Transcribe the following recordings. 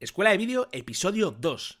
Escuela de Vídeo, episodio 2.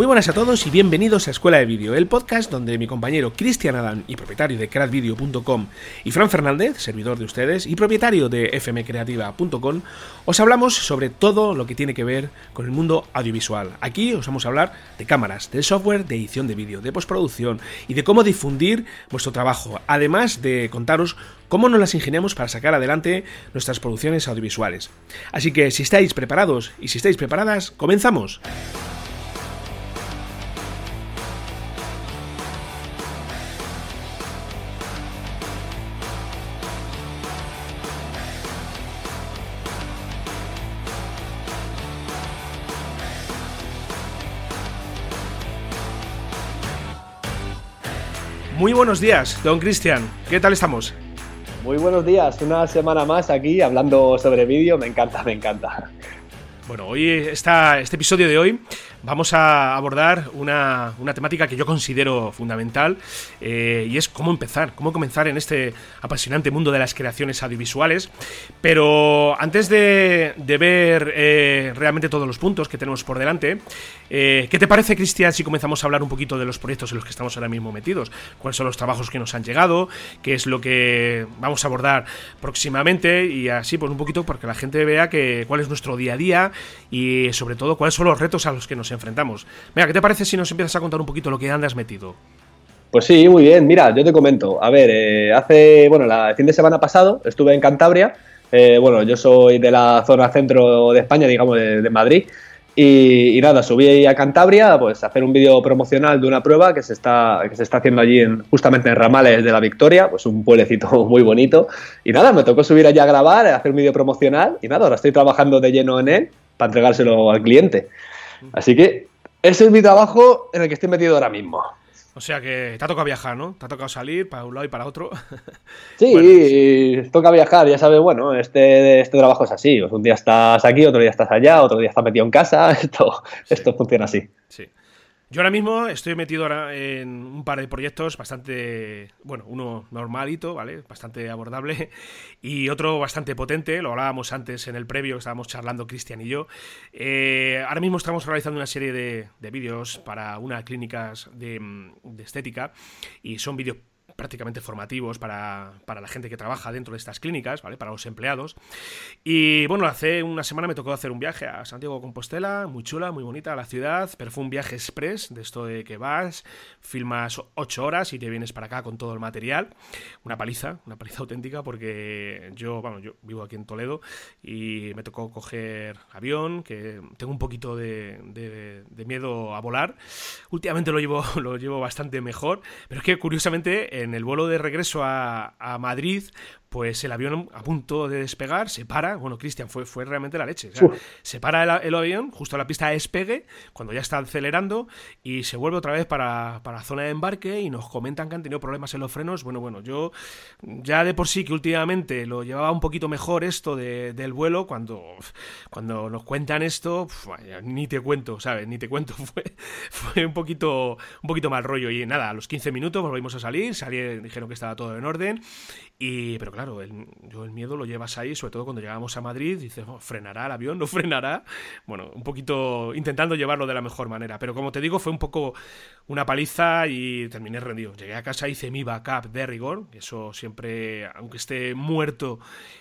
Muy buenas a todos y bienvenidos a Escuela de Vídeo, el podcast donde mi compañero Cristian Adán y propietario de crackvideo.com y Fran Fernández, servidor de ustedes y propietario de fmcreativa.com, os hablamos sobre todo lo que tiene que ver con el mundo audiovisual. Aquí os vamos a hablar de cámaras, de software, de edición de vídeo, de postproducción y de cómo difundir vuestro trabajo, además de contaros cómo nos las ingeniamos para sacar adelante nuestras producciones audiovisuales. Así que si estáis preparados y si estáis preparadas, comenzamos. Muy buenos días, don Cristian. ¿Qué tal estamos? Muy buenos días, una semana más aquí hablando sobre vídeo, me encanta, me encanta. Bueno, hoy está este episodio de hoy vamos a abordar una, temática que yo considero fundamental eh, y es cómo empezar, cómo comenzar en este apasionante mundo de las creaciones audiovisuales. Pero antes de, ver eh, realmente todos los puntos que tenemos por delante, eh, ¿qué te parece, Cristian, si comenzamos a hablar un poquito de los proyectos en los que estamos ahora mismo metidos? ¿Cuáles son los trabajos que nos han llegado? ¿Qué es lo que vamos a abordar próximamente? Y así, pues un poquito porque la gente vea que, cuál es nuestro día a día y sobre todo cuáles son los retos a los que nos enfrentamos. Mira, ¿qué te parece si nos empiezas a contar un poquito lo que andas metido? Pues sí, muy bien. Mira, yo te comento. A ver, eh, hace, bueno, el fin de semana pasado estuve en Cantabria. Eh, bueno, yo soy de la zona centro de España, digamos, de, Madrid. Y, nada, subí a Cantabria pues, a hacer un vídeo promocional de una prueba que se está, que se está haciendo allí en, justamente en Ramales de la Victoria, pues un pueblecito muy bonito. Y nada, me tocó subir allá a grabar, hacer un vídeo promocional y nada, ahora estoy trabajando de lleno en él para entregárselo al cliente. Así que ese es mi trabajo en el que estoy metido ahora mismo. O sea que te ha tocado viajar, ¿no? Te ha tocado salir para un lado y para otro. Sí, toca viajar, ya sabes, bueno, este, este trabajo es así. un día estás aquí, otro día estás allá, otro día estás metido en casa. Esto, esto funciona así. Sí. Yo ahora mismo estoy metido ahora en un par de proyectos bastante, bueno, uno normalito, ¿vale? Bastante abordable y otro bastante potente, lo hablábamos antes en el previo, estábamos charlando Cristian y yo. Eh, ahora mismo estamos realizando una serie de, vídeos para una clínicas de, de estética y son vídeos prácticamente formativos para, la gente que trabaja dentro de estas clínicas, ¿vale? Para los empleados. Y bueno, hace una semana me tocó hacer un viaje a Santiago de Compostela, muy chula, muy bonita la ciudad, pero fue un viaje express, de esto de que vas, filmas ocho horas y te vienes para acá con todo el material. Una paliza, una paliza auténtica, porque yo, bueno, yo vivo aquí en Toledo y me tocó coger avión, que tengo un poquito de, de miedo a volar. Últimamente lo llevo, lo llevo bastante mejor, pero es que curiosamente en en el vuelo de regreso a, Madrid, pues el avión a punto de despegar se para. Bueno, Cristian, fue, fue realmente la leche. se para el, avión justo a la pista de despegue, cuando ya está acelerando, y se vuelve otra vez para, la zona de embarque y nos comentan que han tenido problemas en los frenos. Bueno, bueno, yo ya de por sí que últimamente lo llevaba un poquito mejor esto del vuelo, cuando, cuando nos cuentan esto, ni te cuento, ¿sabes? Ni te cuento. Fue, fue un, poquito, un poquito mal rollo. Y nada, a los 15 minutos volvimos a salir, salí, dijeron que estaba todo en orden, y, pero claro, el, yo el miedo lo llevas ahí, sobre todo cuando llegamos a Madrid, dices, oh, ¿frenará el avión? ¿No frenará? Bueno, un poquito intentando llevarlo de la mejor manera. Pero como te digo, fue un poco una paliza y terminé rendido. Llegué a casa, hice mi backup de rigor, eso siempre, aunque esté muerto,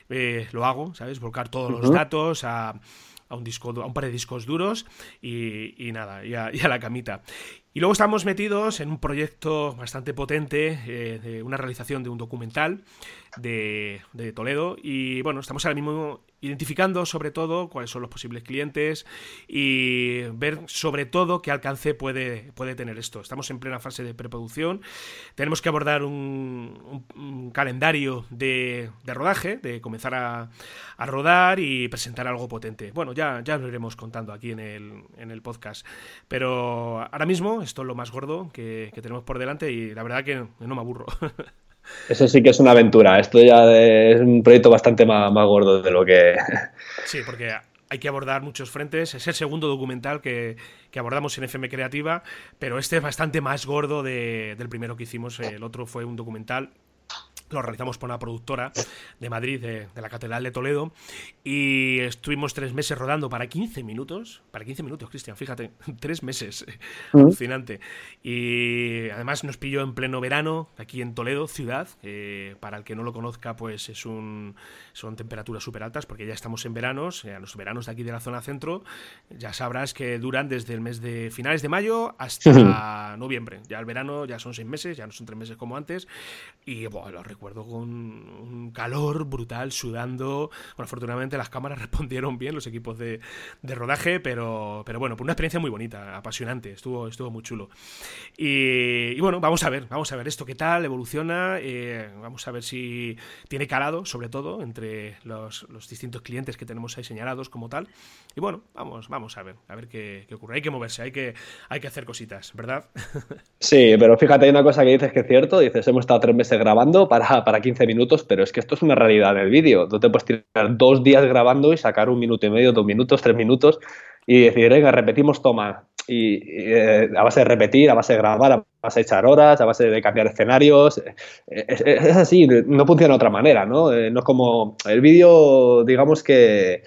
eh, lo hago, ¿sabes? Volcar todos los datos a a un disco a un par de discos duros y, nada, y a, la camita. Luego estamos metidos en un proyecto bastante potente eh, de una realización de un documental de, Toledo y bueno, estamos ahora mismo identificando sobre todo cuáles son los posibles clientes y ver sobre todo qué alcance puede, puede tener esto. Estamos en plena fase de preproducción, tenemos que abordar un, calendario de, rodaje, de comenzar a, rodar y presentar algo potente. Bueno, ya, ya lo iremos contando aquí en el, en el podcast, pero ahora mismo esto es lo más gordo que, que tenemos por delante y la verdad que no me aburro. Eso sí que es una aventura. Esto ya es un proyecto bastante más, gordo de lo que. Sí, porque hay que abordar muchos frentes. Es el segundo documental que, abordamos en FM Creativa, pero este es bastante más gordo del primero que hicimos. El otro fue un documental lo realizamos por una productora de Madrid, de, la Catedral de Toledo, y estuvimos tres meses rodando para 15 minutos. Para 15 minutos, Cristian, fíjate, tres meses. Mm. Alucinante. Y además nos pilló en pleno verano, aquí en Toledo, ciudad. para el que no lo conozca, pues es un, son temperaturas súper altas, porque ya estamos en veranos, los veranos de aquí de la zona centro, ya sabrás que duran desde el mes de finales de mayo hasta noviembre. Ya el verano ya son seis meses, ya no son tres meses como antes. Y bueno, lo recuerdo con un calor brutal, sudando. Bueno, afortunadamente las cámaras respondieron bien, los equipos de, rodaje, pero, pero bueno, pues una experiencia muy bonita, apasionante, estuvo, estuvo muy chulo. Y, bueno, vamos a ver, vamos a ver esto qué tal, evoluciona, eh, vamos a ver si tiene calado, sobre todo, entre los, distintos clientes que tenemos ahí señalados como tal. Y bueno, vamos, vamos a ver, a ver qué, ocurre. Hay que moverse, hay que, hay que hacer cositas, ¿verdad? Sí, pero fíjate, hay una cosa que dices que es cierto, dices, hemos estado tres meses grabando para, para 15 minutos, pero es que esto es una realidad en el vídeo. Tú te puedes tirar dos días grabando y sacar un minuto y medio, dos minutos, tres minutos y decir, venga, repetimos toma. Y, eh, a base de repetir, a base de grabar, a base de echar horas, a base de cambiar escenarios. Eh, es, es así, no funciona de otra manera, ¿no? Eh, no es como el vídeo, digamos que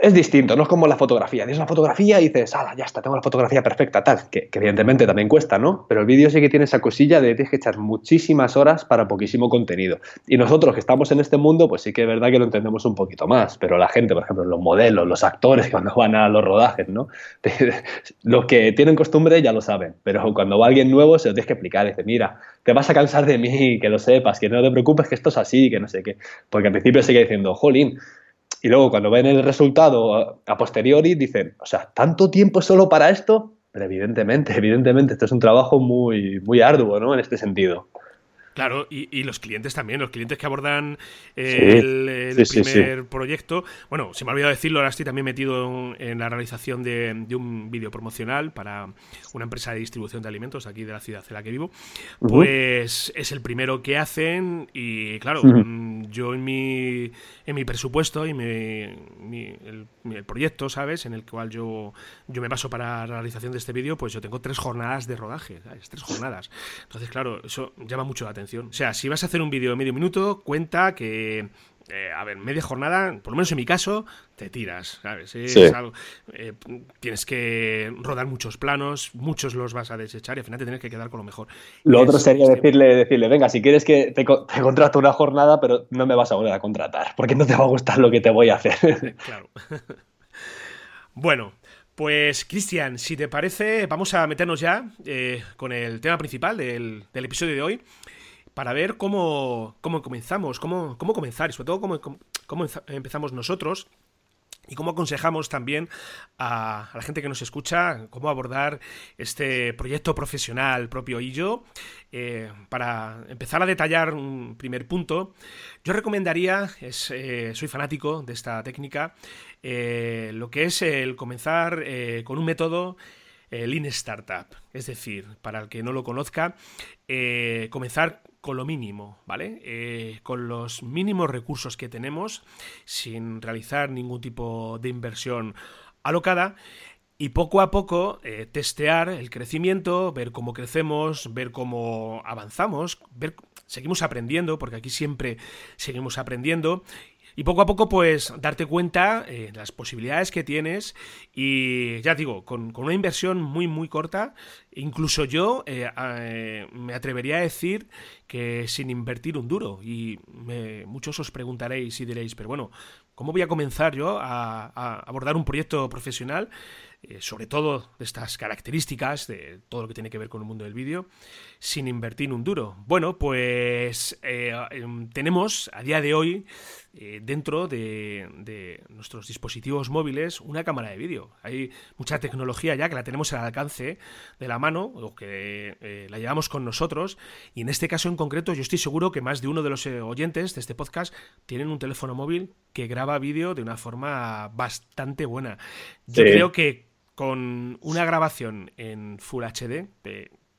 es distinto, no es como la fotografía. Tienes una fotografía y dices, ah, ya está, tengo la fotografía perfecta, tal, que, evidentemente también cuesta, ¿no? Pero el vídeo sí que tiene esa cosilla de tienes que echar muchísimas horas para poquísimo contenido. Y nosotros que estamos en este mundo, pues sí que es verdad que lo entendemos un poquito más, pero la gente, por ejemplo, los modelos, los actores cuando van a los rodajes, ¿no? los que tienen costumbre ya lo saben, pero cuando va alguien nuevo se lo tienes que explicar, dice, mira, te vas a cansar de mí, que lo sepas, que no te preocupes, que esto es así, que no sé qué. Porque al principio sigue diciendo, jolín, y luego cuando ven el resultado a posteriori dicen, o sea, ¿tanto tiempo solo para esto? Pero evidentemente, evidentemente, esto es un trabajo muy, muy arduo, ¿no? En este sentido. Claro, y, los clientes también, los clientes que abordan el, primer proyecto. Bueno, se me ha olvidado decirlo, ahora estoy también metido en, la realización de, un vídeo promocional para una empresa de distribución de alimentos aquí de la ciudad en la que vivo. Pues es el primero que hacen y claro, mm, yo en mi, en mi presupuesto y mi, el, proyecto, ¿sabes? En el cual yo, yo me baso para la realización de este vídeo, pues yo tengo tres jornadas de rodaje, ¿sabes? Tres jornadas. Entonces, claro, eso llama mucho la atención. O sea, si vas a hacer un vídeo de medio minuto, cuenta que eh, a ver, media jornada, por lo menos en mi caso, te tiras, ¿sabes? Eh, tienes que rodar muchos planos, muchos los vas a desechar y al final te tienes que quedar con lo mejor. Lo otro sería decirle, decirle, venga, si quieres que te, te, contrato una jornada, pero no me vas a volver a contratar, porque no te va a gustar lo que te voy a hacer. claro. bueno, pues, Cristian, si te parece, vamos a meternos ya eh, con el tema principal del, del episodio de hoy para ver cómo, cómo comenzamos, cómo, cómo comenzar y sobre todo cómo, cómo empezamos nosotros y cómo aconsejamos también a, la gente que nos escucha cómo abordar este proyecto profesional propio. Y yo, eh, para empezar a detallar un primer punto, yo recomendaría, es, eh, soy fanático de esta técnica, eh, lo que es el comenzar con un método Lean Startup. Es decir, para el que no lo conozca, comenzar con lo mínimo, ¿vale? Eh, con los mínimos recursos que tenemos, sin realizar ningún tipo de inversión alocada, y poco a poco eh, testear el crecimiento, ver cómo crecemos, ver cómo avanzamos, ver seguimos aprendiendo, porque aquí siempre seguimos aprendiendo y poco a poco, pues, darte cuenta eh, las posibilidades que tienes. Y ya digo, con, una inversión muy, muy corta, incluso yo eh, eh, me atrevería a decir que sin invertir un duro. Y muchos os preguntaréis y diréis, pero bueno, ¿cómo voy a comenzar yo a abordar un proyecto profesional? Eh, sobre todo de estas características, de todo lo que tiene que ver con el mundo del vídeo, sin invertir un duro. Bueno, pues em, tenemos a día de hoy dentro de, nuestros dispositivos móviles una cámara de vídeo. Hay mucha tecnología ya que la tenemos al alcance de la mano o que la llevamos con nosotros y en este caso en concreto yo estoy seguro que más de uno de los oyentes de este podcast tienen un teléfono móvil que graba vídeo de una forma bastante buena. Yo creo que con una grabación en Full HD,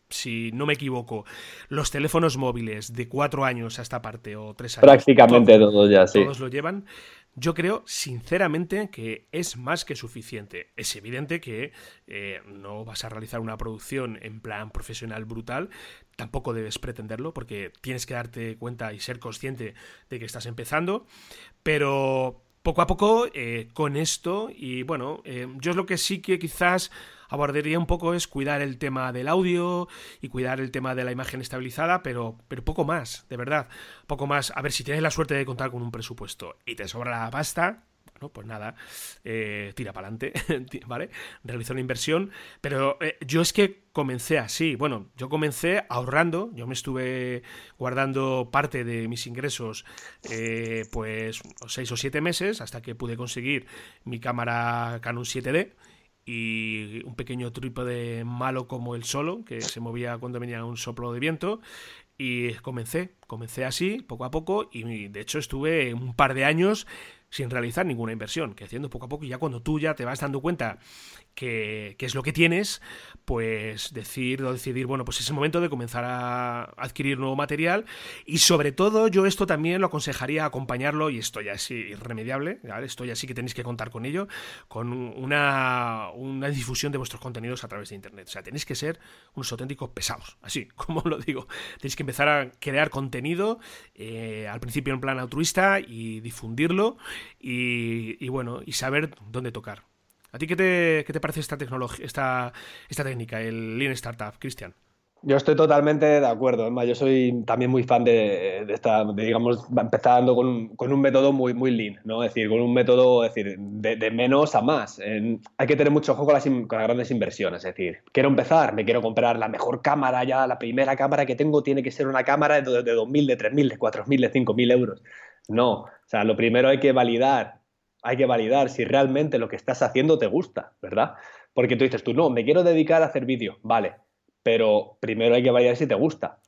si no me equivoco, los teléfonos móviles de cuatro años a esta parte o tres años. Prácticamente todos, ya, sí. Todos lo llevan. Yo creo, sinceramente, que es más que suficiente. Es evidente que eh, no vas a realizar una producción en plan profesional brutal, tampoco debes pretenderlo, porque tienes que darte cuenta y ser consciente de que estás empezando, pero poco a poco eh, con esto, y bueno, eh, yo es lo que sí que quizás abordaría un poco es cuidar el tema del audio y cuidar el tema de la imagen estabilizada, pero, pero poco más, de verdad, poco más. A ver, si tienes la suerte de contar con un presupuesto y te sobra la pasta, bueno, pues nada, eh, tira para adelante, ¿vale? Realiza una inversión, pero eh, yo es que comencé así, bueno, yo comencé ahorrando, yo me estuve guardando parte de mis ingresos, eh, pues seis o siete meses, hasta que pude conseguir mi cámara Canon 7D, y un pequeño trípode malo como el solo, que se movía cuando venía un soplo de viento. Y comencé, comencé así, poco a poco, y de hecho estuve un par de años sin realizar ninguna inversión, que haciendo poco a poco y ya cuando tú ya te vas dando cuenta que, es lo que tienes, pues decir o decidir, bueno, pues es el momento de comenzar a adquirir nuevo material y sobre todo yo esto también lo aconsejaría acompañarlo y esto ya es irremediable, esto ya sí que tenéis que contar con ello, con una, una difusión de vuestros contenidos a través de Internet. O sea, tenéis que ser unos auténticos pesados, así como lo digo. Tenéis que empezar a crear contenido, eh, al principio en plan altruista y difundirlo y, y bueno, y saber dónde tocar. ¿A ti qué te, qué te parece esta esta, esta técnica, el Lean Startup, Cristian? Yo estoy totalmente de acuerdo. yo soy también muy fan de, esta, digamos, empezando con con un, método muy, muy lean, ¿no? Es decir, con un método, decir, de, menos a más. hay que tener mucho ojo con las, con las, grandes inversiones. Es decir, quiero empezar, me quiero comprar la mejor cámara ya, la primera cámara que tengo tiene que ser una cámara de, de 2.000, de 3.000, de 4.000, de 5.000 euros. No, o sea, lo primero hay que validar hay que validar si realmente lo que estás haciendo te gusta, ¿verdad? Porque tú dices, tú no, me quiero dedicar a hacer vídeo, vale, pero primero hay que validar si te gusta,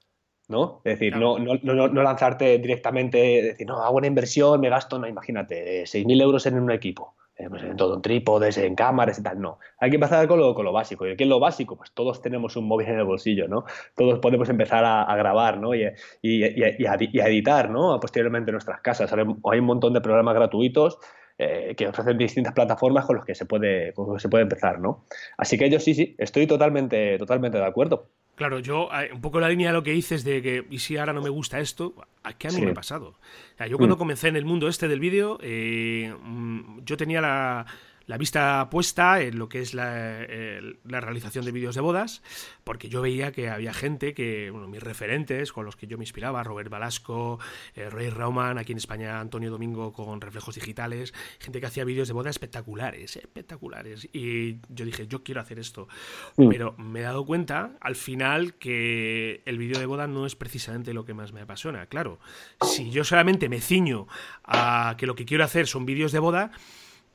¿no? Es decir, no, no, no, no, lanzarte directamente, decir, no, hago una inversión, me gasto, no, imagínate, 6.000 euros en un equipo, eh, pues en todo, en trípodes, en cámaras y tal, no. Hay que empezar con lo, con lo básico. ¿Y qué es lo básico? Pues todos tenemos un móvil en el bolsillo, ¿no? Todos podemos empezar a, grabar, ¿no? Y, y, y, a, editar, ¿no? Posteriormente en nuestras casas. Hay un montón de programas gratuitos eh, que ofrecen distintas plataformas con los que se puede, se puede empezar, ¿no? Así que yo sí, sí, estoy totalmente, totalmente de acuerdo. Claro, yo, eh, un poco la línea de lo que dices de que, y si ahora no me gusta esto, ¿a qué a mí me ha pasado? yo cuando mm. comencé en el mundo este del vídeo, eh, mm, yo tenía la, la vista puesta en lo que es la, realización de vídeos de bodas, porque yo veía que había gente que, bueno, mis referentes con los que yo me inspiraba, Robert Balasco, eh, Roy Rauman, aquí en España Antonio Domingo con reflejos digitales, gente que hacía vídeos de bodas espectaculares, espectaculares. Y yo dije, yo quiero hacer esto. Mm. Pero me he dado cuenta al final que el vídeo de boda no es precisamente lo que más me apasiona. Claro, si yo solamente me ciño a que lo que quiero hacer son vídeos de boda,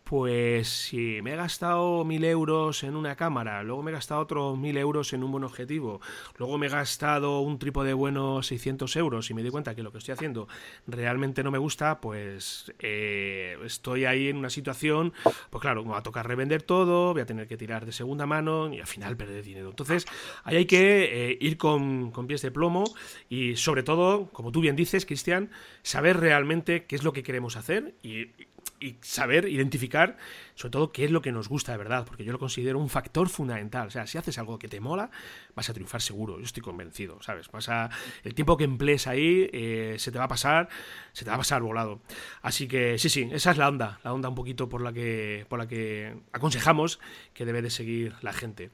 pues si me he gastado mil euros en una cámara, luego me he gastado otros mil euros en un buen objetivo, luego me he gastado un trípode bueno 600 euros y me doy cuenta que lo que estoy haciendo realmente no me gusta, pues eh, estoy ahí en una situación, pues claro, me va a tocar revender todo, voy a tener que tirar de segunda mano y al final perder dinero. Entonces, ahí hay que eh, ir con, con pies de plomo y sobre todo, como tú bien dices, Cristian, saber realmente qué es lo que queremos hacer y y saber identificar, sobre todo, qué es lo que nos gusta de verdad, porque yo lo considero un factor fundamental. O sea, si haces algo que te mola, vas a triunfar seguro, yo estoy convencido, ¿sabes? Vas a, el tiempo que emplees ahí eh, se te va a pasar, se te va a pasar volado. Así que sí, sí, esa es la onda, la onda un poquito por la que, por la que aconsejamos que debe de seguir la gente.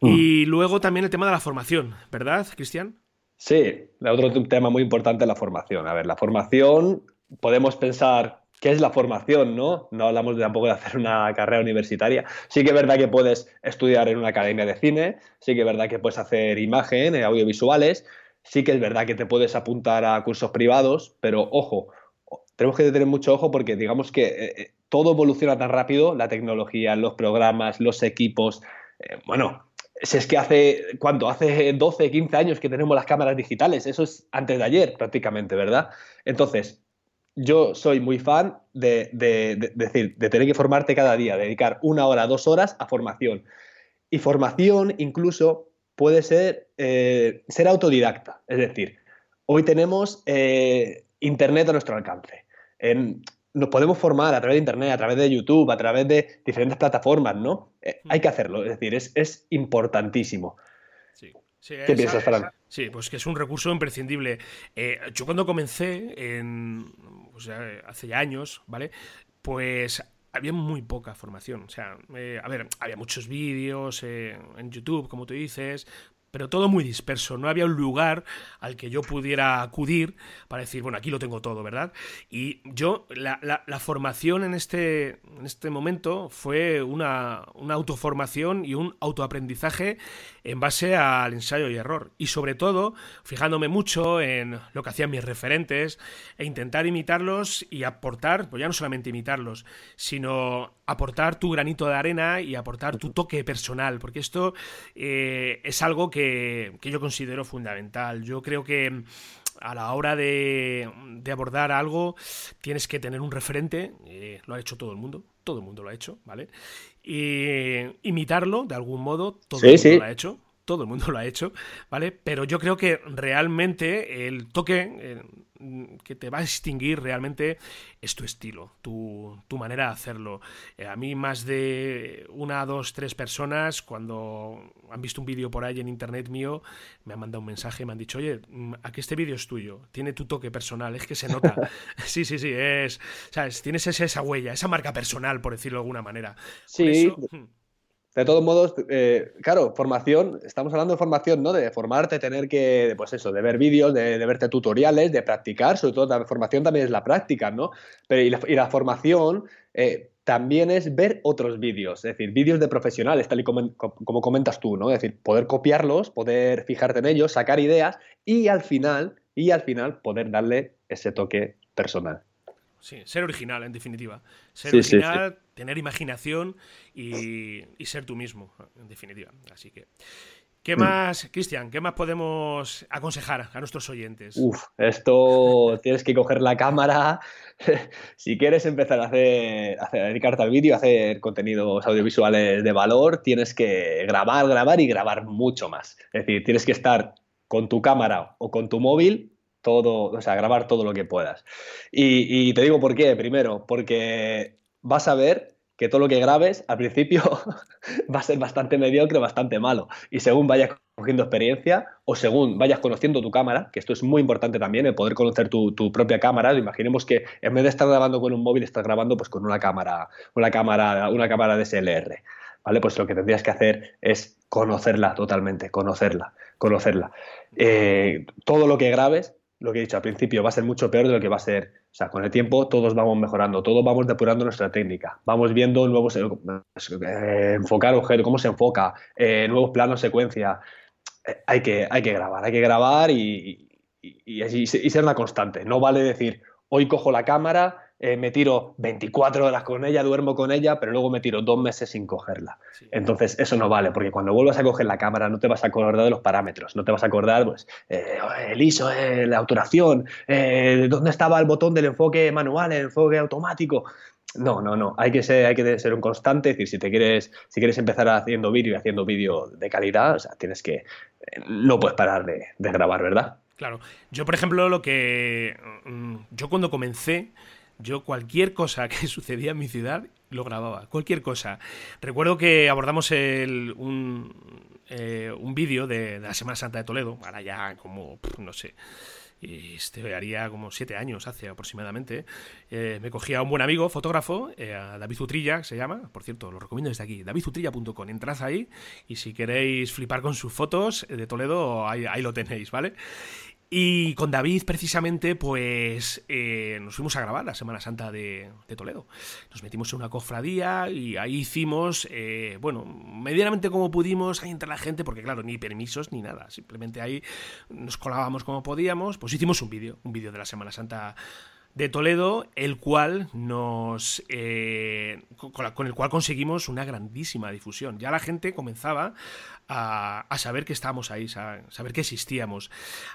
Mm. Y luego también el tema de la formación, ¿verdad, Cristian? Sí, otro tema muy importante es la formación. A ver, la formación podemos pensar ¿Qué es la formación, ¿no? No hablamos de, tampoco de hacer una carrera universitaria. Sí que es verdad que puedes estudiar en una academia de cine, sí que es verdad que puedes hacer imagen, eh, audiovisuales, sí que es verdad que te puedes apuntar a cursos privados, pero ojo, tenemos que tener mucho ojo porque digamos que eh, eh, todo evoluciona tan rápido, la tecnología, los programas, los equipos, bueno, si es que hace, ¿cuánto? Hace 12, 15 años que tenemos las cámaras digitales, eso es antes de ayer prácticamente, ¿verdad? Entonces, yo soy muy fan de, decir, de tener que formarte cada día, dedicar una hora, dos horas a formación. Y formación incluso puede ser eh, ser autodidacta. Es decir, hoy tenemos eh, Internet a nuestro alcance. nos podemos formar a través de Internet, a través de YouTube, a través de diferentes plataformas, ¿no? Eh, hay que hacerlo, es decir, es, importantísimo. ¿Qué piensas, Fran? Sí, pues que es un recurso imprescindible. yo cuando comencé, en, hace ya años, ¿vale? Pues había muy poca formación. O sea, a ver, había muchos vídeos en YouTube, como tú dices, pero todo muy disperso. No había un lugar al que yo pudiera acudir para decir, bueno, aquí lo tengo todo, ¿verdad? Y yo, la, formación en este, en este momento fue una, una, autoformación y un autoaprendizaje en base al ensayo y error. Y sobre todo, fijándome mucho en lo que hacían mis referentes e intentar imitarlos y aportar, pues ya no solamente imitarlos, sino aportar tu granito de arena y aportar tu toque personal, porque esto eh, es algo que, yo considero fundamental. Yo creo que a la hora de, abordar algo tienes que tener un referente, eh, lo ha hecho todo el mundo, todo el mundo lo ha hecho, ¿vale? Y imitarlo de algún modo, todo el mundo lo ha hecho todo el mundo lo ha hecho, ¿vale? Pero yo creo que realmente el toque, Mm, que te va a distinguir realmente es tu estilo, tu, manera de hacerlo. Eh, a mí más de una, dos, tres personas, cuando han visto un vídeo por ahí en internet mío, me han mandado un mensaje y me han dicho, oye, mm, aquí este vídeo es tuyo, tiene tu toque personal, es que se nota. sí, sí, sí, es, ¿sabes? Tienes esa, esa huella, esa marca personal, por decirlo de alguna manera. Sí. Hmm. De todos modos, eh, claro, formación, estamos hablando de formación, ¿no? De formarte, tener que, pues eso, de ver vídeos, de, verte tutoriales, de practicar, sobre todo la formación también es la práctica, ¿no? Pero y la, formación eh, también es ver otros vídeos, es decir, vídeos de profesionales, tal y como, como, comentas tú, ¿no? Es decir, poder copiarlos, poder fijarte en ellos, sacar ideas y al final, y al final poder darle ese toque personal. Sí, ser original, en definitiva. Ser original, tener imaginación y, ser tú mismo, en definitiva. Así que. ¿Qué mm. más, Cristian, qué más podemos aconsejar a nuestros oyentes? Uf, esto tienes que coger la cámara. si quieres empezar a hacer, a dedicarte al vídeo, a hacer contenidos audiovisuales de valor, tienes que grabar, grabar y grabar mucho más. Es decir, tienes que estar con tu cámara o con tu móvil todo, o sea, grabar todo lo que puedas. Y, te digo por qué, primero, porque vas a ver que todo lo que grabes al principio va a ser bastante mediocre, bastante malo. Y según vayas cogiendo experiencia o según vayas conociendo tu cámara, que esto es muy importante también, el poder conocer tu, propia cámara. Imaginemos que en vez de estar grabando con un móvil, estás grabando pues con una cámara, una cámara, una cámara DSLR. ¿Vale? Pues lo que tendrías que hacer es conocerla totalmente, conocerla, conocerla. Eh, todo lo que grabes lo que he dicho al principio, va a ser mucho peor de lo que va a ser. O sea, con el tiempo todos vamos mejorando, todos vamos depurando nuestra técnica, vamos viendo nuevos, eh, enfocar objeto, cómo se enfoca, eh, nuevos planos, secuencia. Eh, hay, que, hay que grabar, hay que grabar y, y, y, ser una constante. No vale decir, hoy cojo la cámara, eh, me tiro 24 horas con ella, duermo con ella, pero luego me tiro dos meses sin cogerla. Entonces, eso no vale, porque cuando vuelvas a coger la cámara no te vas a acordar de los parámetros, no te vas a acordar, pues, eh, el ISO, eh, la obturación, dónde estaba el botón del enfoque manual, el enfoque automático. No, no, no. Hay que ser, hay que ser un constante. Es decir, si te quieres, si quieres empezar haciendo vídeo y haciendo vídeo de calidad, o sea, tienes que. No puedes parar de, de grabar, ¿verdad? Claro. Yo, por ejemplo, lo que. Mm, yo cuando comencé yo cualquier cosa que sucedía en mi ciudad lo grababa, cualquier cosa. Recuerdo que abordamos el, un, eh, un vídeo de, la Semana Santa de Toledo, ahora ya como, no sé, este haría como siete años hace aproximadamente. Eh, me cogía un buen amigo, fotógrafo, eh, David Utrilla, se llama, por cierto, lo recomiendo desde aquí, davidutrilla.com. Entrad ahí y si queréis flipar con sus fotos de Toledo, ahí, ahí lo tenéis, ¿vale? Y con David, precisamente, pues eh, nos fuimos a grabar la Semana Santa de, Toledo. Nos metimos en una cofradía y ahí hicimos, eh, bueno, medianamente como pudimos, ahí entre la gente, porque claro, ni permisos ni nada. Simplemente ahí nos colábamos como podíamos. Pues hicimos un vídeo, un vídeo de la Semana Santa de Toledo, el cual nos eh, con, el cual conseguimos una grandísima difusión. Ya la gente comenzaba a, saber que estábamos ahí, saber que existíamos.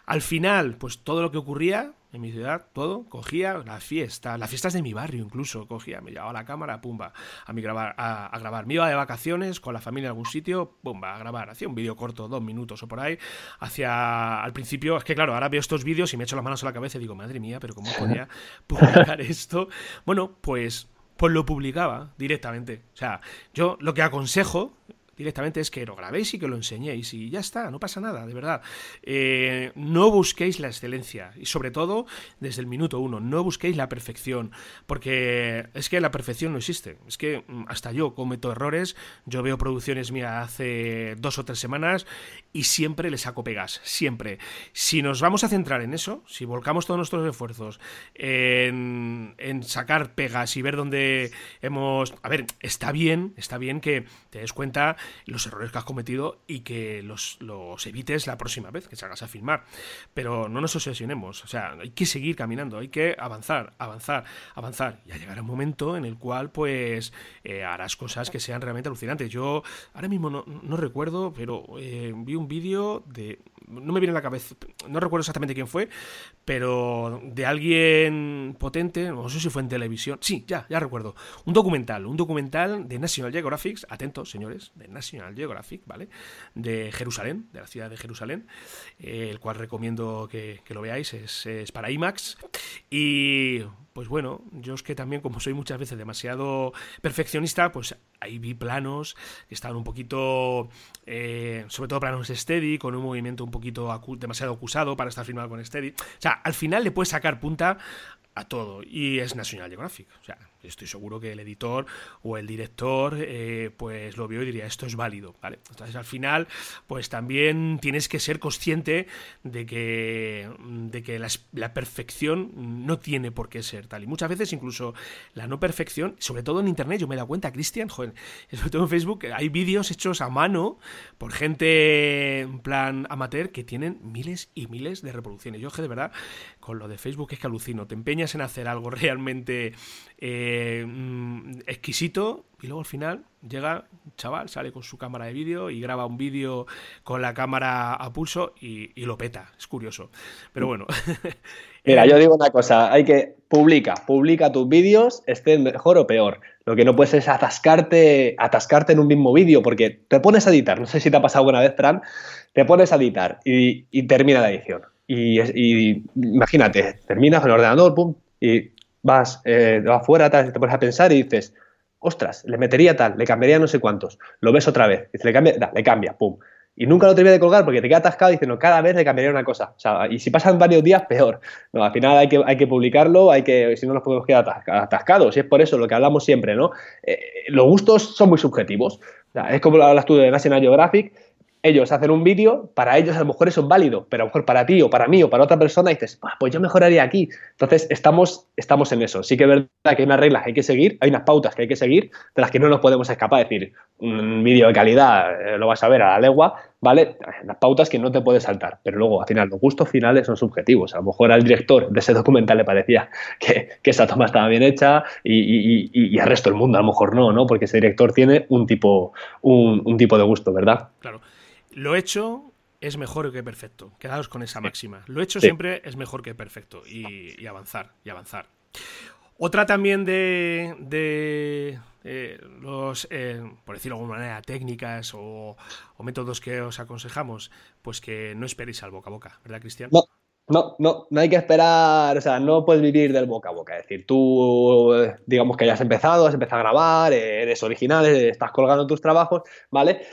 Al final, pues todo lo que ocurría en mi ciudad, todo, cogía la fiesta, las fiestas de mi barrio incluso, cogía, me llevaba la cámara, pumba, a, mi grabar, a, grabar. Me iba de vacaciones con la familia en algún sitio, pumba, a grabar. Hacía un vídeo corto, dos minutos o por ahí. Hacia, al principio, es que claro, ahora veo estos vídeos y me echo las manos a la cabeza y digo, madre mía, pero ¿cómo podía publicar esto? Bueno, pues pues lo publicaba directamente. O sea, yo lo que aconsejo directamente es que lo grabéis y que lo enseñéis y ya está, no pasa nada, de verdad. Eh, no busquéis la excelencia y sobre todo desde el minuto uno, no busquéis la perfección, porque es que la perfección no existe. Es que mm, hasta yo cometo errores, yo veo producciones mías hace dos o tres semanas y siempre le saco pegas, siempre. Si nos vamos a centrar en eso, si volcamos todos nuestros esfuerzos en, en sacar pegas y ver dónde hemos... A ver, está bien, está bien que te des cuenta los errores que has cometido y que los, evites la próxima vez que salgas a filmar. Pero no nos obsesionemos, o sea, hay que seguir caminando, hay que avanzar, avanzar, avanzar. Y llegar un momento en el cual, pues, eh, harás cosas que sean realmente alucinantes. Yo ahora mismo no, recuerdo, pero eh, vi un vídeo de no me viene a la cabeza, no recuerdo exactamente quién fue, pero de alguien potente, no sé si fue en televisión, sí, ya, ya recuerdo, un documental, un documental de National Geographic, atentos señores, de National Geographic, ¿vale? De Jerusalén, de la ciudad de Jerusalén, eh, el cual recomiendo que, lo veáis, es, para IMAX, y pues bueno, yo es que también, como soy muchas veces demasiado perfeccionista, pues ahí vi planos que estaban un poquito, eh, sobre todo planos steady, con un movimiento un poquito demasiado acusado para estar filmado con steady. O sea, al final le puedes sacar punta a todo. Y es National Geographic. O sea, estoy seguro que el editor o el director eh, pues lo vio y diría esto es válido. ¿vale? Entonces al final pues también tienes que ser consciente de que, de que la, perfección no tiene por qué ser tal. Y muchas veces incluso la no perfección, sobre todo en internet, yo me he dado cuenta, Cristian, joder, sobre todo en Facebook, hay vídeos hechos a mano por gente en plan amateur que tienen miles y miles de reproducciones. Yo que de verdad con lo de Facebook es que alucino. Te empeñas en hacer algo realmente eh, mm, exquisito y luego al final llega un chaval, sale con su cámara de vídeo y graba un vídeo con la cámara a pulso y, lo peta. Es curioso. Pero bueno. Mira, yo digo una cosa, hay que publica, publica tus vídeos, estén mejor o peor. Lo que no puedes es atascarte, atascarte en un mismo vídeo, porque te pones a editar, no sé si te ha pasado alguna vez, Fran, te pones a editar y termina la edición y, imagínate, terminas con el ordenador, pum, y vas, eh, vas fuera, te pones a pensar y dices, ostras, le metería tal, le cambiaría no sé cuántos, lo ves otra vez, y le cambia, le cambia, pum. Y nunca lo termina de colgar porque te queda atascado y dices, no, cada vez le cambiaría una cosa. Y si pasan varios días, peor. No, al final hay que, hay que publicarlo, hay que, si no nos podemos quedar atascados. Y es por eso lo que hablamos siempre, ¿no? Eh, los gustos son muy subjetivos. Es como lo hablas tú de National Geographic, ellos hacen un vídeo, para ellos a lo mejor eso es válido, pero a lo mejor para ti o para mí o para otra persona dices, pues yo mejoraría aquí. Entonces estamos, estamos en eso. Sí que es verdad que hay unas reglas que hay que seguir, hay unas pautas que hay que seguir, de las que no nos podemos escapar. Es decir, un vídeo de calidad eh, lo vas a ver a la legua, ¿vale? Las pautas que no te puedes saltar, pero luego al final los gustos finales son subjetivos. A lo mejor al director de ese documental le parecía que, esa toma estaba bien hecha y, y, al resto del mundo a lo mejor no, ¿no? Porque ese director tiene un tipo, un, tipo de gusto, ¿verdad? Claro. Lo hecho es mejor que perfecto. Quedaos con esa máxima. Lo hecho siempre es mejor que perfecto. Y, avanzar, y avanzar. Otra también de, de eh, los, eh, por decirlo de alguna manera, técnicas o, métodos que os aconsejamos, pues que no esperéis al boca a boca, ¿verdad, Cristian? No, no, no, no hay que esperar, o sea, no puedes vivir del boca a boca. Es decir, tú, digamos que hayas empezado, has empezado a grabar, eres original, estás colgando tus trabajos, ¿vale?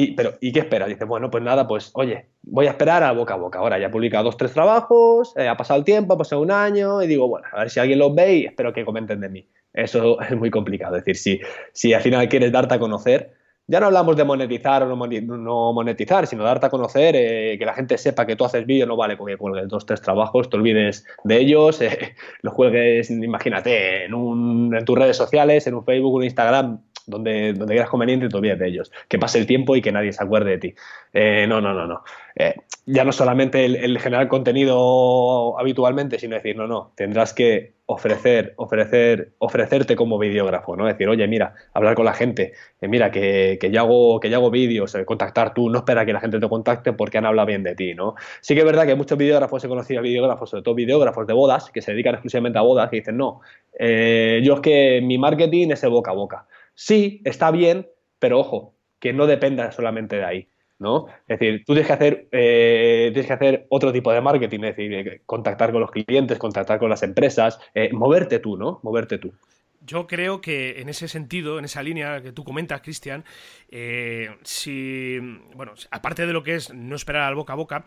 Y, pero, ¿y qué esperas? Dices, bueno, pues nada, pues oye, voy a esperar a boca a boca. Ahora ya he publicado dos, tres trabajos, eh, ha pasado el tiempo, ha pasado un año, y digo, bueno, a ver si alguien los ve y espero que comenten de mí. Eso es muy complicado. Es decir, si, si al final quieres darte a conocer, ya no hablamos de monetizar o no monetizar, sino darte a conocer, eh, que la gente sepa que tú haces vídeo, no vale con que cuelgues dos, tres trabajos, te olvides de ellos, eh, los juegues, imagínate, en, en tus redes sociales, en un Facebook, un Instagram, donde, donde creas conveniente te olvides de ellos. Que pase el tiempo y que nadie se acuerde de ti. Eh, no, no, no, no. Eh, ya no solamente el, generar contenido habitualmente, sino decir, no, no, tendrás que ofrecer, ofrecer, ofrecerte como videógrafo, ¿no? Decir, oye, mira, hablar con la gente, eh, mira, que, que, yo hago, que yo hago vídeos, contactar tú, no espera que la gente te contacte porque han hablado bien de ti, ¿no? Sí que es verdad que muchos videógrafos, he conocido videógrafos, sobre todo videógrafos de bodas, que se dedican exclusivamente a bodas, que dicen, no, yo es que mi marketing es el boca a boca. Sí, está bien, pero ojo, que no dependa solamente de ahí. ¿no? Es decir, tú tienes que hacer, eh, tienes que hacer otro tipo de marketing, es decir, eh, contactar con los clientes, contactar con las empresas, eh, moverte tú, ¿no? Moverte tú. Yo creo que en ese sentido, en esa línea que tú comentas, Cristian, si, bueno, aparte de lo que es no esperar al boca a boca,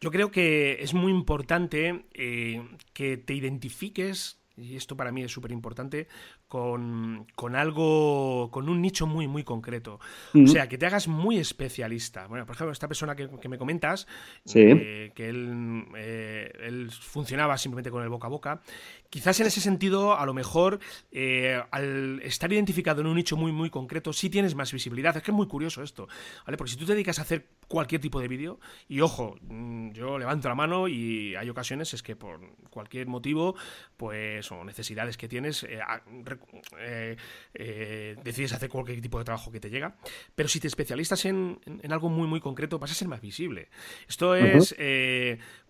yo creo que es muy importante que te identifiques y esto para mí es súper importante, con, algo, con un nicho muy, muy concreto. O sea, que te hagas muy especialista. Bueno, por ejemplo, esta persona que, me comentas, eh, que él, eh, él, funcionaba simplemente con el boca a boca, quizás en ese sentido, a lo mejor, eh, al estar identificado en un nicho muy, muy concreto, sí tienes más visibilidad. Es que es muy curioso esto, ¿vale? Porque si tú te dedicas a hacer cualquier tipo de vídeo, y ojo, mm, yo levanto la mano y hay ocasiones es que por cualquier motivo, pues, o necesidades que tienes, eh, eh, decides hacer cualquier tipo de trabajo que te llega, pero si te especialistas en, algo muy, muy concreto, vas a ser más visible. Esto es,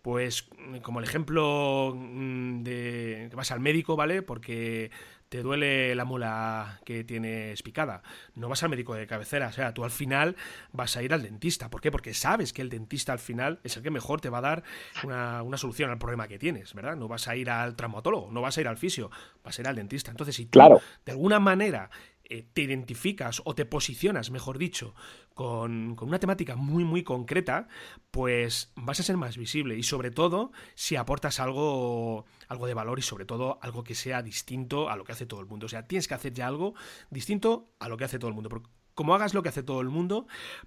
pues, como el ejemplo mm, de que vas al médico, ¿vale? Porque te duele la muela que tienes picada. No vas al médico de cabecera, o sea, tú al final vas a ir al dentista. ¿Por qué? Porque sabes que el dentista al final es el que mejor te va a dar una, solución al problema que tienes, ¿verdad? No vas a ir al traumatólogo, no vas a ir al fisio, vas a ir al dentista. Entonces, si tú de alguna manera eh, te identificas o te posicionas, mejor dicho, con, con, una temática muy, muy concreta, pues vas a ser más visible y sobre todo si aportas algo, algo de valor y sobre todo algo que sea distinto a lo que hace todo el mundo. O sea, tienes que hacer ya algo distinto a lo que hace todo el mundo como hagas lo que hace todo el mundo,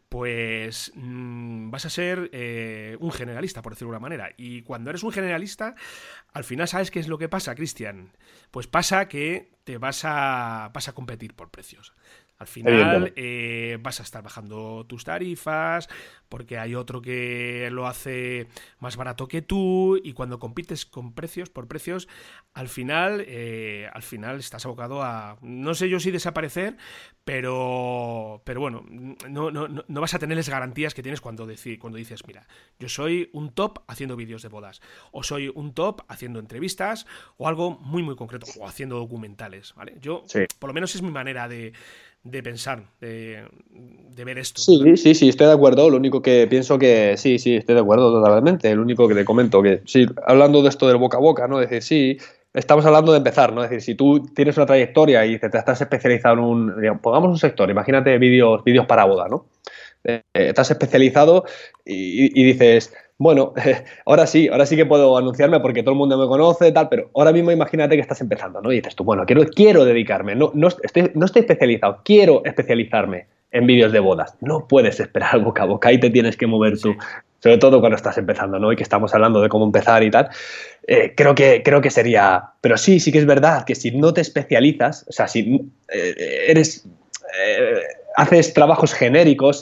pues mm, vas a ser eh, un generalista, por decirlo de una manera. Y cuando eres un generalista, al final sabes qué es lo que pasa, Cristian. Pues pasa que te vas a, vas a competir por precios. Al final eh, vas a estar bajando tus tarifas porque hay otro que lo hace más barato que tú y cuando compites con precios por precios al final eh, al final estás abocado a no sé yo si desaparecer pero pero bueno no, no, no vas a tenerles garantías que tienes cuando, cuando dices mira yo soy un top haciendo vídeos de bodas o soy un top haciendo entrevistas o algo muy muy concreto o haciendo documentales vale yo por lo menos es mi manera de de pensar, de, ver esto. Sí, sí, sí, estoy de acuerdo. Lo único que pienso que sí, sí, estoy de acuerdo totalmente. Lo único que te comento que sí, hablando de esto del boca a boca, ¿no? Es decir, sí, estamos hablando de empezar, ¿no? Es decir, si tú tienes una trayectoria y te, estás especializado en un, pongamos un sector, imagínate vídeos, vídeos para boda, ¿no? Eh, estás especializado y, dices, bueno, ahora sí, ahora sí que puedo anunciarme porque todo el mundo me conoce, tal, pero ahora mismo imagínate que estás empezando, ¿no? Y dices tú, bueno, quiero, quiero dedicarme, no, no, estoy, no estoy especializado, quiero especializarme en vídeos de bodas. No puedes esperar boca a boca, ahí te tienes que mover tú. Sobre todo cuando estás empezando, ¿no? Y que estamos hablando de cómo empezar y tal. Eh, creo, que, creo que sería. Pero sí, sí que es verdad que si no te especializas, o sea, si eh, eres. haces trabajos genéricos,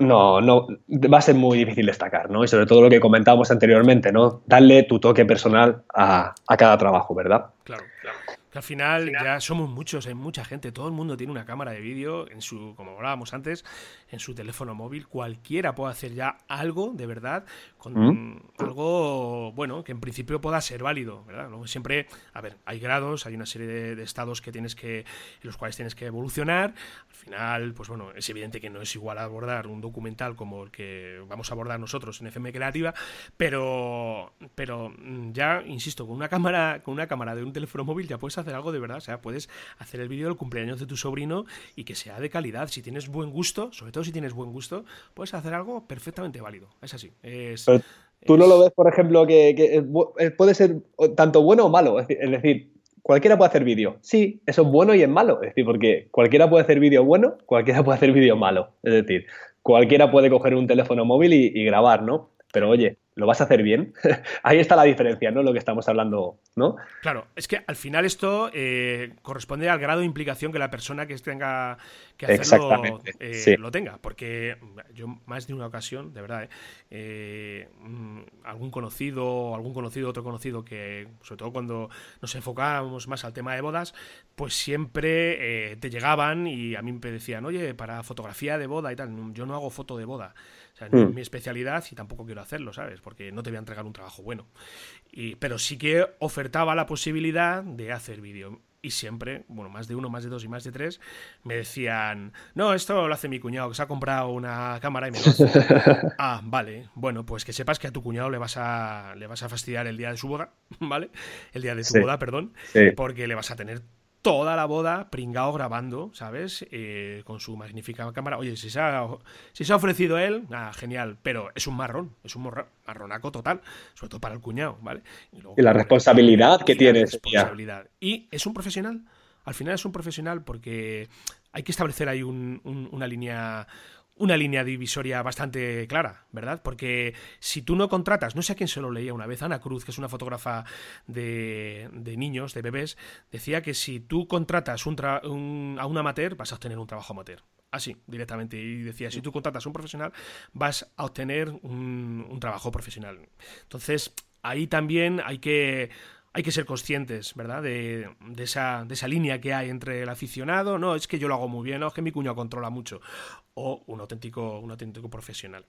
no, no, va a ser muy difícil destacar, ¿no? Y sobre todo lo que comentábamos anteriormente, ¿no? Darle tu toque personal a, a cada trabajo, ¿verdad? Claro, claro. Que al final ya somos muchos, hay mucha gente, todo el mundo tiene una cámara de vídeo en su, como hablábamos antes, en su teléfono móvil. Cualquiera puede hacer ya algo de verdad, con ¿Mm? algo, bueno, que en principio pueda ser válido, ¿verdad? siempre, a ver, hay grados, hay una serie de, estados que tienes que, en los cuales tienes que evolucionar. Al final, pues bueno, es evidente que no es igual abordar un documental como el que vamos a abordar nosotros en FM Creativa, pero, pero mm, ya, insisto, con una cámara, con una cámara de un teléfono móvil ya puedes hacer algo de verdad. O sea, puedes hacer el vídeo del cumpleaños de tu sobrino y que sea de calidad. Si tienes buen gusto, sobre todo si tienes buen gusto, puedes hacer algo perfectamente válido. Es así. Es, tú no lo ves, por ejemplo, que, puede ser tanto bueno o malo. Es decir, cualquiera puede hacer vídeo. Sí, eso es bueno y es malo. Es decir, porque cualquiera puede hacer vídeo bueno, cualquiera puede hacer vídeo malo. Es decir, cualquiera puede coger un teléfono móvil y, y grabar, ¿no? Pero oye, ¿lo vas a hacer bien? Ahí está la diferencia, ¿no? Lo que estamos hablando, ¿no? Claro, es que al final esto eh, corresponde al grado de implicación que la persona que tenga que hacerlo eh, lo tenga. Porque yo más de una ocasión, de verdad, eh, mm, algún conocido, algún conocido, otro conocido que, sobre todo cuando nos enfocábamos más al tema de bodas, pues siempre te llegaban y a mí me decían, oye, para fotografía de boda y tal, yo no hago foto de boda. Sea, no es mm. mi especialidad y tampoco quiero hacerlo, ¿sabes? Porque no te voy a entregar un trabajo bueno. Y, pero sí que ofertaba la posibilidad de hacer vídeo. Y siempre, bueno, más de uno, más de dos y más de tres, me decían, no, esto lo hace mi cuñado, que se ha comprado una cámara y me lo hace. ah, vale, bueno, pues que sepas que a tu cuñado le vas a, le vas a fastidiar el día de su boda, ¿vale? El día de tu boda, perdón, porque le vas a tener toda la boda pringado grabando, ¿sabes? Eh, con su magnífica cámara. Oye, si se ha, si se ha ofrecido él, nada, genial, pero es un marrón, es un marronaco total, sobre todo para el cuñado, ¿vale? Y, la responsabilidad que tienes. Responsabilidad. Y es un profesional, al final es un profesional porque hay que establecer ahí una línea una línea divisoria bastante clara, ¿verdad? Porque si tú no contratas, no sé a quién se lo leía una vez, Ana Cruz, que es una fotógrafa de, niños, de bebés, decía que si tú contratas un, a un amateur, vas a obtener un trabajo amateur. Así, directamente. Y decía, si tú contratas a un profesional, vas a obtener un trabajo profesional. Entonces, ahí también hay que hay que ser conscientes, ¿verdad? De, esa, de, esa, línea que hay entre el aficionado, no, es que yo lo hago muy bien, no, es que mi cuño controla mucho, o un auténtico, un auténtico profesional.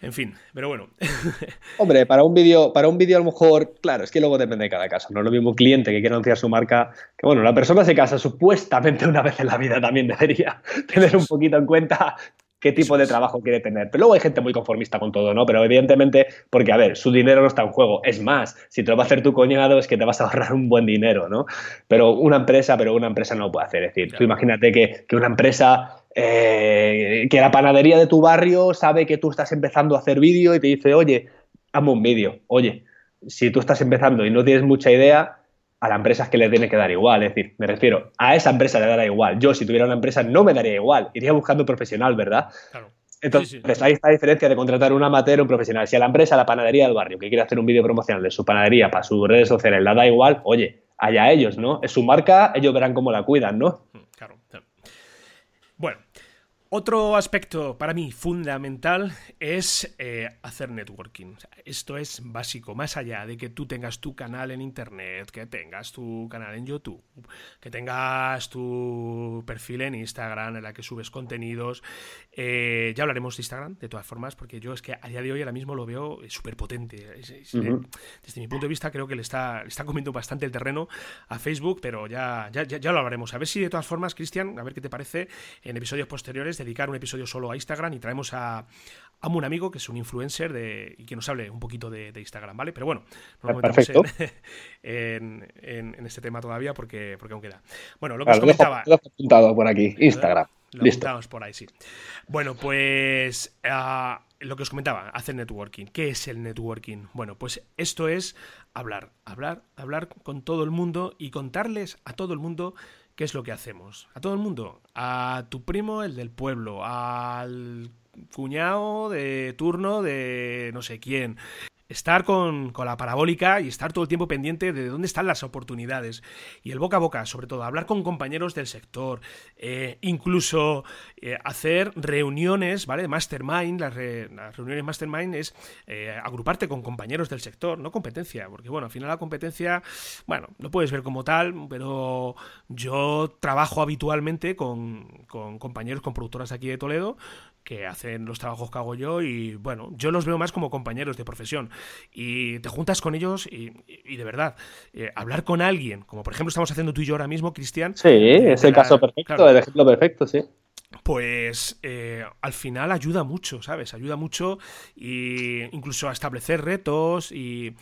En fin, pero bueno. Hombre, para un vídeo, para un vídeo a lo mejor, claro, es que luego depende de cada caso. No es lo mismo cliente que quiere anunciar su marca, que bueno, la persona se casa supuestamente una vez en la vida también debería tener un poquito en cuenta qué tipo de trabajo quiere tener. Pero luego hay gente muy conformista con todo, ¿no? Pero evidentemente, porque a ver, su dinero no está en juego. Es más, si te lo va a hacer tu coñado es que te vas a ahorrar un buen dinero, ¿no? Pero una empresa, pero una empresa no lo puede hacer. Es decir, tú imagínate que, una empresa eh, que la panadería de tu barrio sabe que tú estás empezando a hacer vídeo y te dice, oye, hazme un vídeo. Oye, si tú estás empezando y no tienes mucha idea, a la empresa es que le tiene que dar igual. Es decir, me refiero, a esa empresa le dará igual. Yo, si tuviera una empresa, no me daría igual. Iría buscando un profesional, ¿verdad? Claro. Entonces, ahí está la diferencia de contratar un amateur o un profesional. Si a la empresa, a la panadería del barrio, que quiere hacer un vídeo promocional de su panadería para sus redes sociales, le da igual, oye, allá ellos, ¿no? Es su marca, ellos verán cómo la cuidan, ¿no? Mm, claro. Otro aspecto para mí fundamental es eh, hacer networking. esto es básico, más allá de que tú tengas tu canal en Internet, que tengas tu canal en YouTube, que tengas tu perfil en Instagram en la que subes contenidos. Eh, ya hablaremos de Instagram, de todas formas, porque yo es que a día de hoy ahora mismo lo veo súper potente. Desde mi punto de vista creo que le está, está comiendo bastante el terreno a Facebook, pero ya, ya, ya lo hablaremos. A ver si de todas formas, Cristian, a ver qué te parece en episodios posteriores dedicar un episodio solo a Instagram y traemos a, a un amigo que es un influencer de, y que nos hable un poquito de, Instagram, ¿vale? Pero bueno, no nos metemos en, en, este tema todavía porque, porque aún queda. Bueno, lo que os comentaba. Lo, he apuntado por aquí, Instagram. Lo Listo. por ahí, sí. Bueno, pues ah, lo que os comentaba, hacer networking. ¿Qué es el networking? Bueno, pues esto es hablar, hablar, hablar con todo el mundo y contarles a todo el mundo ¿qué es lo que hacemos? A todo el mundo, a tu primo, el del pueblo, al cuñado de turno de no sé quién, estar con, la parabólica y estar todo el tiempo pendiente de dónde están las oportunidades. Y el boca a boca, sobre todo, hablar con compañeros del sector, eh, incluso eh, hacer reuniones, ¿vale? Mastermind, las, reuniones Mastermind es eh, agruparte con compañeros del sector, no competencia, porque bueno, al final la competencia, bueno, lo puedes ver como tal, pero yo trabajo habitualmente con, con compañeros, con productoras aquí de Toledo, que hacen los trabajos que hago yo y bueno, yo los veo más como compañeros de profesión y te juntas con ellos y, de verdad, eh, hablar con alguien, como por ejemplo estamos haciendo tú y yo ahora mismo, Cristian. Sí, es el caso perfecto, el ejemplo perfecto, sí pues eh, al final ayuda mucho, ¿sabes? Ayuda mucho y incluso a establecer retos y,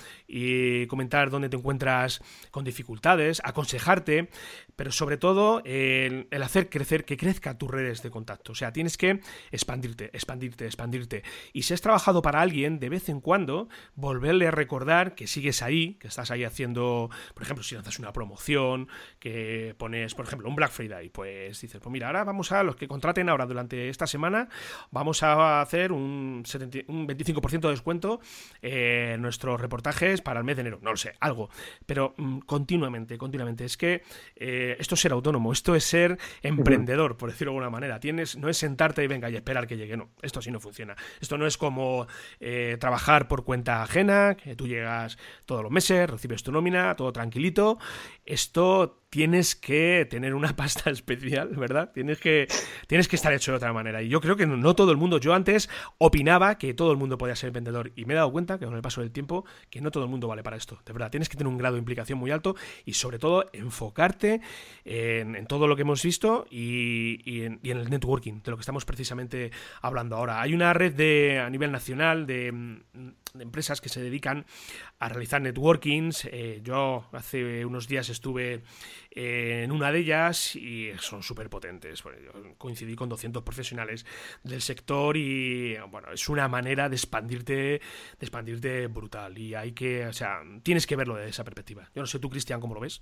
comentar dónde te encuentras con dificultades, aconsejarte, pero sobre todo el, hacer crecer, que crezca tus redes de contacto. O sea, tienes que expandirte, expandirte, expandirte. Y si has trabajado para alguien, de vez en cuando, volverle a recordar que sigues ahí, que estás ahí haciendo, por ejemplo, si lanzas una promoción, que pones, por ejemplo, un Black Friday, pues dices, pues mira, ahora vamos a los que contraten ahora durante esta semana, vamos a hacer un, 25% de descuento en nuestros reportajes para el mes de enero. No lo sé, algo. Pero mm, continuamente, continuamente. Es que eh, esto es ser autónomo, esto es ser emprendedor, por decirlo de alguna manera. Tienes, no es sentarte y venga y esperar que llegue. No, esto así no funciona. Esto no es como eh, trabajar por cuenta ajena, que tú llegas todos los meses, recibes tu nómina, todo tranquilito. Esto tienes que tener una pasta especial, ¿verdad? Tienes que, tienes que estar hecho de otra manera. Y yo creo que no, todo el mundo, yo antes opinaba que todo el mundo podía ser vendedor y me he dado cuenta que con el paso del tiempo que no todo el mundo vale para esto. De verdad, tienes que tener un grado de implicación muy alto y sobre todo enfocarte en, todo lo que hemos visto y, en, el networking, de lo que estamos precisamente hablando ahora. Hay una red de, a nivel nacional de de empresas que se dedican a realizar networkings. Eh, yo hace unos días estuve en una de ellas y son súper potentes. coincidí con 200 profesionales del sector y bueno, es una manera de expandirte, de expandirte brutal. Y hay que, o sea, tienes que verlo desde esa perspectiva. Yo no sé tú, Cristian, cómo lo ves.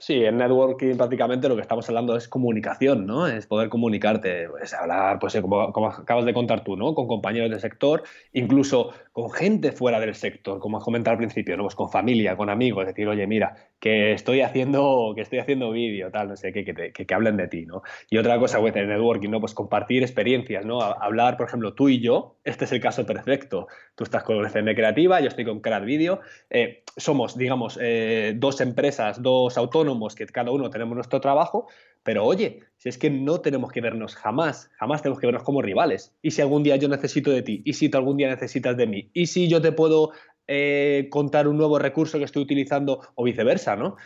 Sí, en networking prácticamente lo que estamos hablando es comunicación, ¿no? Es poder comunicarte, pues hablar, pues como, como, acabas de contar tú, ¿no? Con compañeros del sector, incluso con gente fuera del sector, como has comentado al principio, ¿no? Pues con familia, con amigos, decir, oye, mira, que estoy haciendo, que estoy haciendo vídeo, tal, no sé, que, que, hablen de ti, ¿no? Y otra cosa, pues en networking, ¿no? Pues compartir experiencias, ¿no? Hablar, por ejemplo, tú y yo, este es el caso perfecto. Tú estás con FM Creativa, yo estoy con Crat Video. Eh, somos, digamos, eh, dos empresas, dos autónomos que cada uno tenemos nuestro trabajo, pero oye, si es que no tenemos que vernos jamás, jamás tenemos que vernos como rivales. Y si algún día yo necesito de ti, y si tú algún día necesitas de mí, y si yo te puedo eh, contar un nuevo recurso que estoy utilizando o viceversa, ¿no?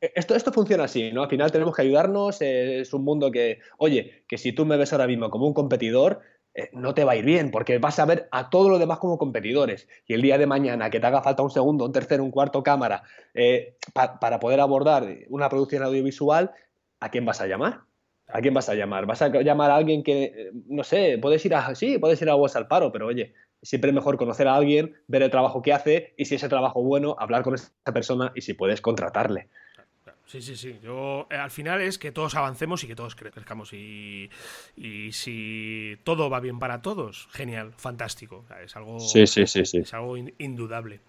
esto, esto funciona así, ¿no? Al final tenemos que ayudarnos, es un mundo que, oye, que si tú me ves ahora mismo como un competidor, eh, no te va a ir bien, porque vas a ver a todos los demás como competidores. Y el día de mañana que te haga falta un segundo, un tercero, un cuarto cámara eh, para poder abordar una producción audiovisual, ¿a quién vas a llamar? ¿A quién vas a llamar? ¿Vas a llamar a alguien que, no sé, puedes ir a, sí, puedes ir a vos al paro, pero oye, siempre es mejor conocer a alguien, ver el trabajo que hace y si ese trabajo bueno, hablar con esa persona y si puedes contratarle. Sí, sí, sí. Yo, eh, al final es que todos avancemos y que todos crezcamos. Y, y si todo va bien para todos, genial, fantástico. Es algo, sí, sí, sí, sí. Es algo indudable.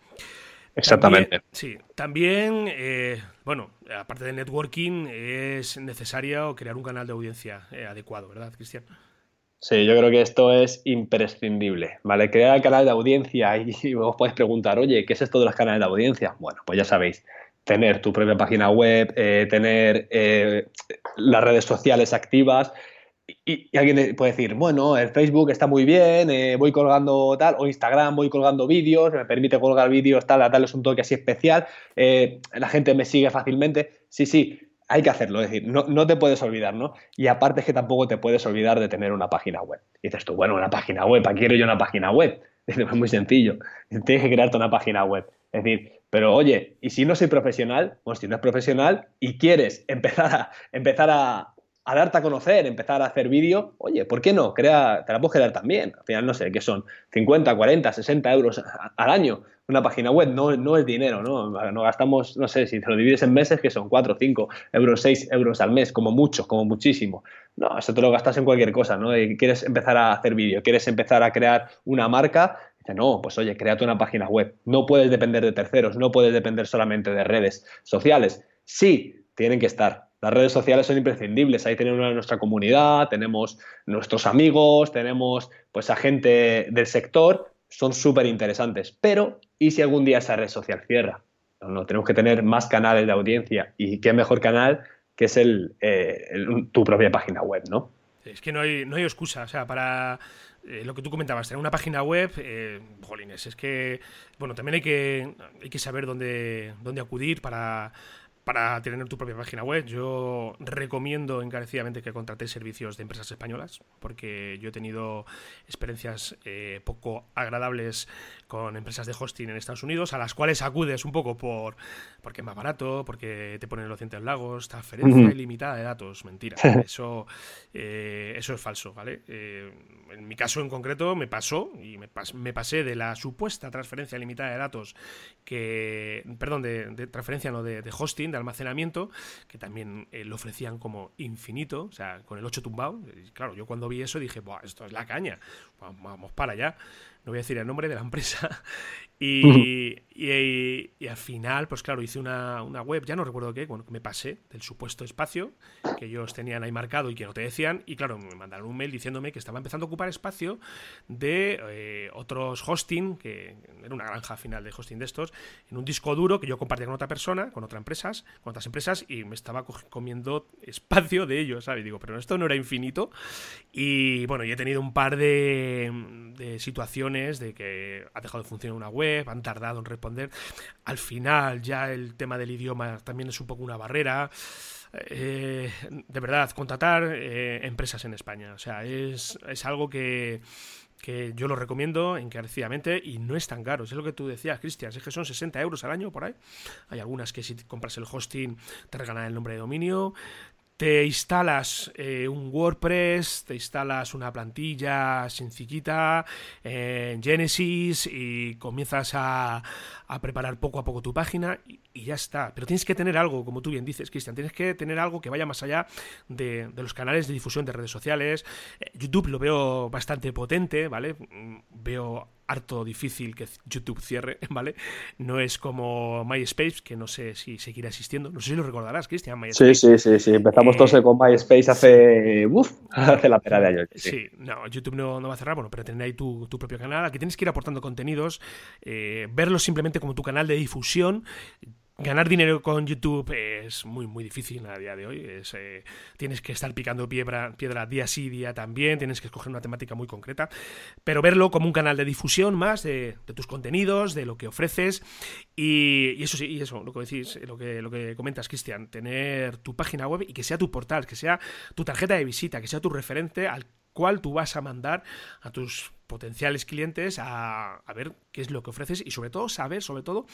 Exactamente. sí, también, eh, bueno, aparte de networking, es necesario crear un canal de audiencia eh, adecuado, ¿verdad, Cristian? Sí, yo creo que esto es imprescindible, ¿vale? Crear el canal de audiencia y vos podéis preguntar, oye, ¿qué es esto de los canales de audiencia? Bueno, pues ya sabéis, tener tu propia página web, eh, tener eh, las redes sociales activas. Y, alguien puede decir, bueno, el Facebook está muy bien, eh, voy colgando tal, o Instagram voy colgando vídeos, me permite colgar vídeos, tal, tal, es un toque así especial, la gente me sigue fácilmente. Sí, sí, hay que hacerlo, es decir, no, no, te puedes olvidar, ¿no? Y aparte es que tampoco te puedes olvidar de tener una página web. Y dices tú, bueno, una página web, ¿para quiero yo una página web? Es muy sencillo, tienes que crearte una página web. Es decir, pero oye, ¿y si no soy profesional? Pues si no es profesional y quieres empezar a, empezar a, darte a conocer, empezar a hacer vídeo, oye, ¿por qué no? Crea, te la puedes crear también. Al final, no sé, ¿qué son? 50, 40, 60 euros al año. Una página web no, no es dinero, ¿no? No gastamos, no sé, si te lo divides en meses, que son 4, 5 euros, 6 euros al mes, como mucho, como muchísimo. No, eso te lo gastas en cualquier cosa, ¿no? Y quieres empezar a hacer vídeo, quieres empezar a crear una marca, no, pues oye, créate una página web. No puedes depender de terceros, no puedes depender solamente de redes sociales. Sí, tienen que estar. Las redes sociales son imprescindibles. Ahí tenemos nuestra comunidad, tenemos nuestros amigos, tenemos pues a gente del sector. Son súper interesantes. Pero, ¿y si algún día esa red social cierra? No, tenemos que tener más canales de audiencia. ¿Y qué mejor canal que es el, eh, tu propia página web, ¿no? Es que no hay, no hay excusa. O sea, para eh, lo que tú comentabas, tener una página web, eh, jolines, es que, bueno, también hay que, hay que saber dónde, dónde acudir para para tener tu propia página web, yo recomiendo encarecidamente que contratéis servicios de empresas españolas, porque yo he tenido experiencias eh, poco agradables con empresas de hosting en Estados Unidos, a las cuales acudes un poco por porque es más barato, porque te ponen los dientes lagos, transferencia ilimitada de datos. Mentira, eso, eh, eso es falso, ¿vale? Eh, en mi caso en concreto me pasó y me, me, pasé de la supuesta transferencia ilimitada de datos que, perdón, de, transferencia no de hosting de almacenamiento, que también eh, lo ofrecían como infinito, o sea, con el 8 tumbado. Y claro, yo cuando vi eso dije, Buah, esto es la caña, vamos para allá. No voy a decir el nombre de la empresa. Y, y, al final, pues claro, hice una, web, ya no recuerdo qué, bueno, me pasé del supuesto espacio que ellos tenían ahí marcado y que no te decían, y claro, me mandaron un mail diciéndome que estaba empezando a ocupar espacio de eh, otros hosting, que era una granja final de hosting de estos, en un disco duro que yo compartía con otra persona, con otras empresas, con otras empresas, y me estaba comiendo espacio de ellos, ¿sabes? Digo, pero esto no era infinito. Y bueno, y he tenido un par de, de situaciones de que ha dejado de funcionar una web, han tardado en responder. Al final ya el tema del idioma también es un poco una barrera. Eh, de verdad, contratar eh, empresas en España. O sea, es, algo que, que yo lo recomiendo encarecidamente y no es tan caro. Es lo que tú decías, Cristian, es que son 60 euros al año por ahí. Hay algunas que si compras el hosting te regalan el nombre de dominio te instalas eh, un WordPress, te instalas una plantilla sencillita en Genesis y comienzas a, preparar poco a poco tu página y, ya está. Pero tienes que tener algo, como tú bien dices, Cristian, tienes que tener algo que vaya más allá de, los canales de difusión de redes sociales. Eh, YouTube lo veo bastante potente, ¿vale? Mm, veo harto difícil que YouTube cierre, ¿vale? No es como MySpace, que no sé si seguirá existiendo. No sé si lo recordarás, Cristian. Sí, sí, sí, sí. Empezamos todos eh, con MySpace hace. Uf, hace la pera de años. Sí. no, YouTube no, va a cerrar, bueno, pero tener ahí tu, propio canal. Aquí tienes que ir aportando contenidos, eh, verlo simplemente como tu canal de difusión Ganar dinero con YouTube es muy, muy difícil a día de hoy. Eh, tienes que estar picando piedra, piedra día sí, día también. Tienes que escoger una temática muy concreta. Pero verlo como un canal de difusión más de, tus contenidos, de lo que ofreces. Y, eso sí, y eso, lo que decís, lo que, lo que comentas, Cristian. Tener tu página web y que sea tu portal, que sea tu tarjeta de visita, que sea tu referente al cual tú vas a mandar a tus potenciales clientes a, ver qué es lo que ofreces y sobre todo saber, sobre todo,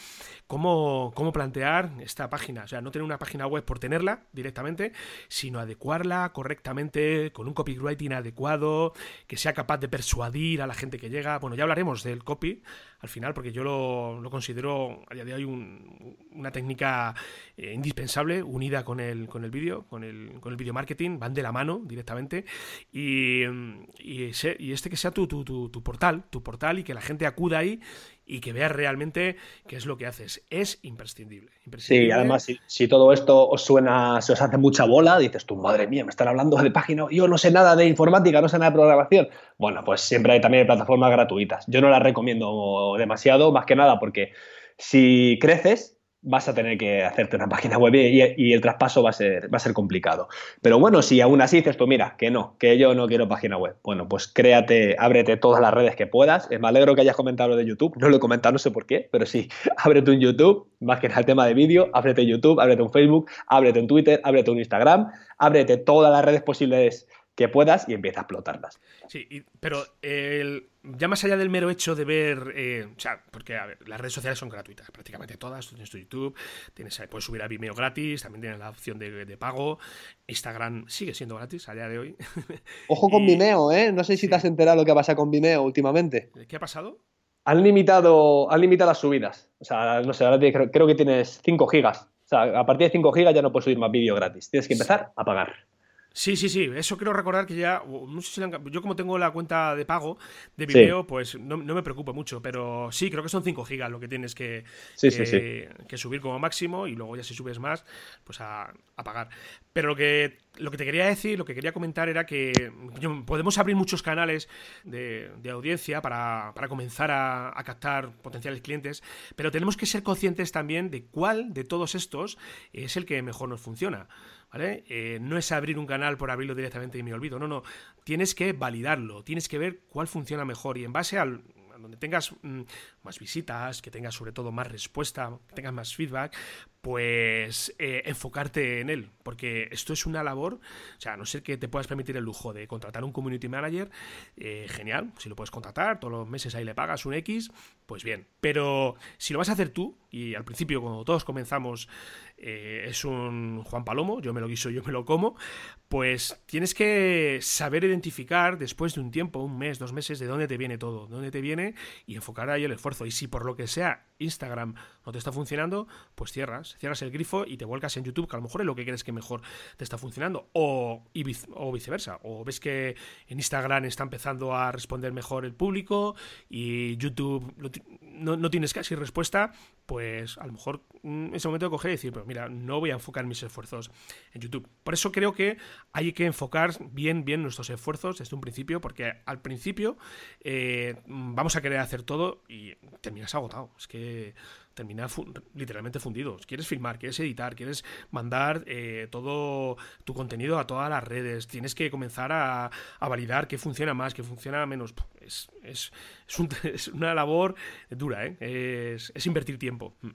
cómo, cómo plantear esta página. O sea, no tener una página web por tenerla directamente, sino adecuarla correctamente, con un copywriting adecuado, que sea capaz de persuadir a la gente que llega. Bueno, ya hablaremos del copy al final, porque yo lo, considero a día de hoy una técnica eh, indispensable, unida con el, con el vídeo, con el, con el video marketing, van de la mano directamente. Y, y, y este que sea tu, tu tu, portal, tu portal y que la gente acuda ahí y que vea realmente qué es lo que haces. Es imprescindible. Sí, además, si, todo esto os suena, se os hace mucha bola, dices tú, madre mía, me están hablando de página, yo no sé nada de informática, no sé nada de programación. Bueno, pues siempre hay también plataformas gratuitas. Yo no las recomiendo demasiado, más que nada porque si creces, vas a tener que hacerte una página web y, el traspaso va a, ser, va a ser complicado. Pero bueno, si aún así dices tú, mira, que no, que yo no quiero página web, bueno, pues créate, ábrete todas las redes que puedas. Me alegro que hayas comentado lo de YouTube, no lo he comentado, no sé por qué, pero sí, ábrete un YouTube, más que nada el tema de vídeo, ábrete YouTube, ábrete un Facebook, ábrete un Twitter, ábrete un Instagram, ábrete todas las redes posibles que puedas y empieza a explotarlas. Sí, pero el, ya más allá del mero hecho de ver, eh, o sea, porque a ver, las redes sociales son gratuitas, prácticamente todas, tú tienes tu YouTube, tienes, puedes subir a Vimeo gratis, también tienes la opción de, pago, Instagram sigue siendo gratis a día de hoy. Ojo con Vimeo, ¿eh? No sé si te has enterado lo que pasa con Vimeo últimamente. ¿Qué ha pasado? Han limitado, han limitado las subidas, o sea, no sé, ahora creo, que tienes 5 gigas, o sea, a partir de 5 gigas ya no puedes subir más vídeo gratis, tienes que empezar a pagar. Sí, sí, sí, eso quiero recordar que ya, no sé si yo como tengo la cuenta de pago de video, pues no, me preocupa mucho, pero sí, creo que son 5 gigas lo que tienes que, que, subir como máximo y luego ya si subes más, pues a, pagar. Pero lo que, lo que te quería decir, lo que quería comentar era que podemos abrir muchos canales de, audiencia para, comenzar a, a captar potenciales clientes, pero tenemos que ser conscientes también de cuál de todos estos es el que mejor nos funciona. ¿vale? Eh, no es abrir un canal por abrirlo directamente y me olvido, no, no, tienes que validarlo, tienes que ver cuál funciona mejor y en base al donde tengas mm, más visitas, que tengas sobre todo más respuesta, que tengas más feedback, pues eh, enfocarte en él, porque esto es una labor, o sea, a no ser que te puedas permitir el lujo de contratar un community manager, eh, genial, si lo puedes contratar, todos los meses ahí le pagas un X, pues bien, pero si lo vas a hacer tú, y al principio cuando todos comenzamos eh, es un Juan Palomo, yo me lo guiso, yo me lo como, pues tienes que saber identificar después de un tiempo, un mes, dos meses, de dónde te viene todo, de dónde te viene y enfocar ahí el esfuerzo Y si por lo que sea Instagram no te está funcionando, pues cierras, cierras el grifo y te vuelcas en YouTube, que a lo mejor es lo que crees que mejor te está funcionando. O, viceversa. O ves que en Instagram está empezando a responder mejor el público y YouTube no, no tienes casi respuesta, pues a lo mejor en ese momento de coger y decir, pues mira, no voy a enfocar mis esfuerzos en YouTube. Por eso creo que hay que enfocar bien, bien nuestros esfuerzos desde un principio, porque al principio eh, vamos a querer hacer todo y terminas agotado. Es que terminas literalmente fundido. Quieres filmar, quieres editar, quieres mandar eh, todo tu contenido a todas las redes, tienes que comenzar a, validar qué funciona más, qué funciona menos. Es, es, es, una labor dura, ¿eh? es, invertir tiempo. Mm.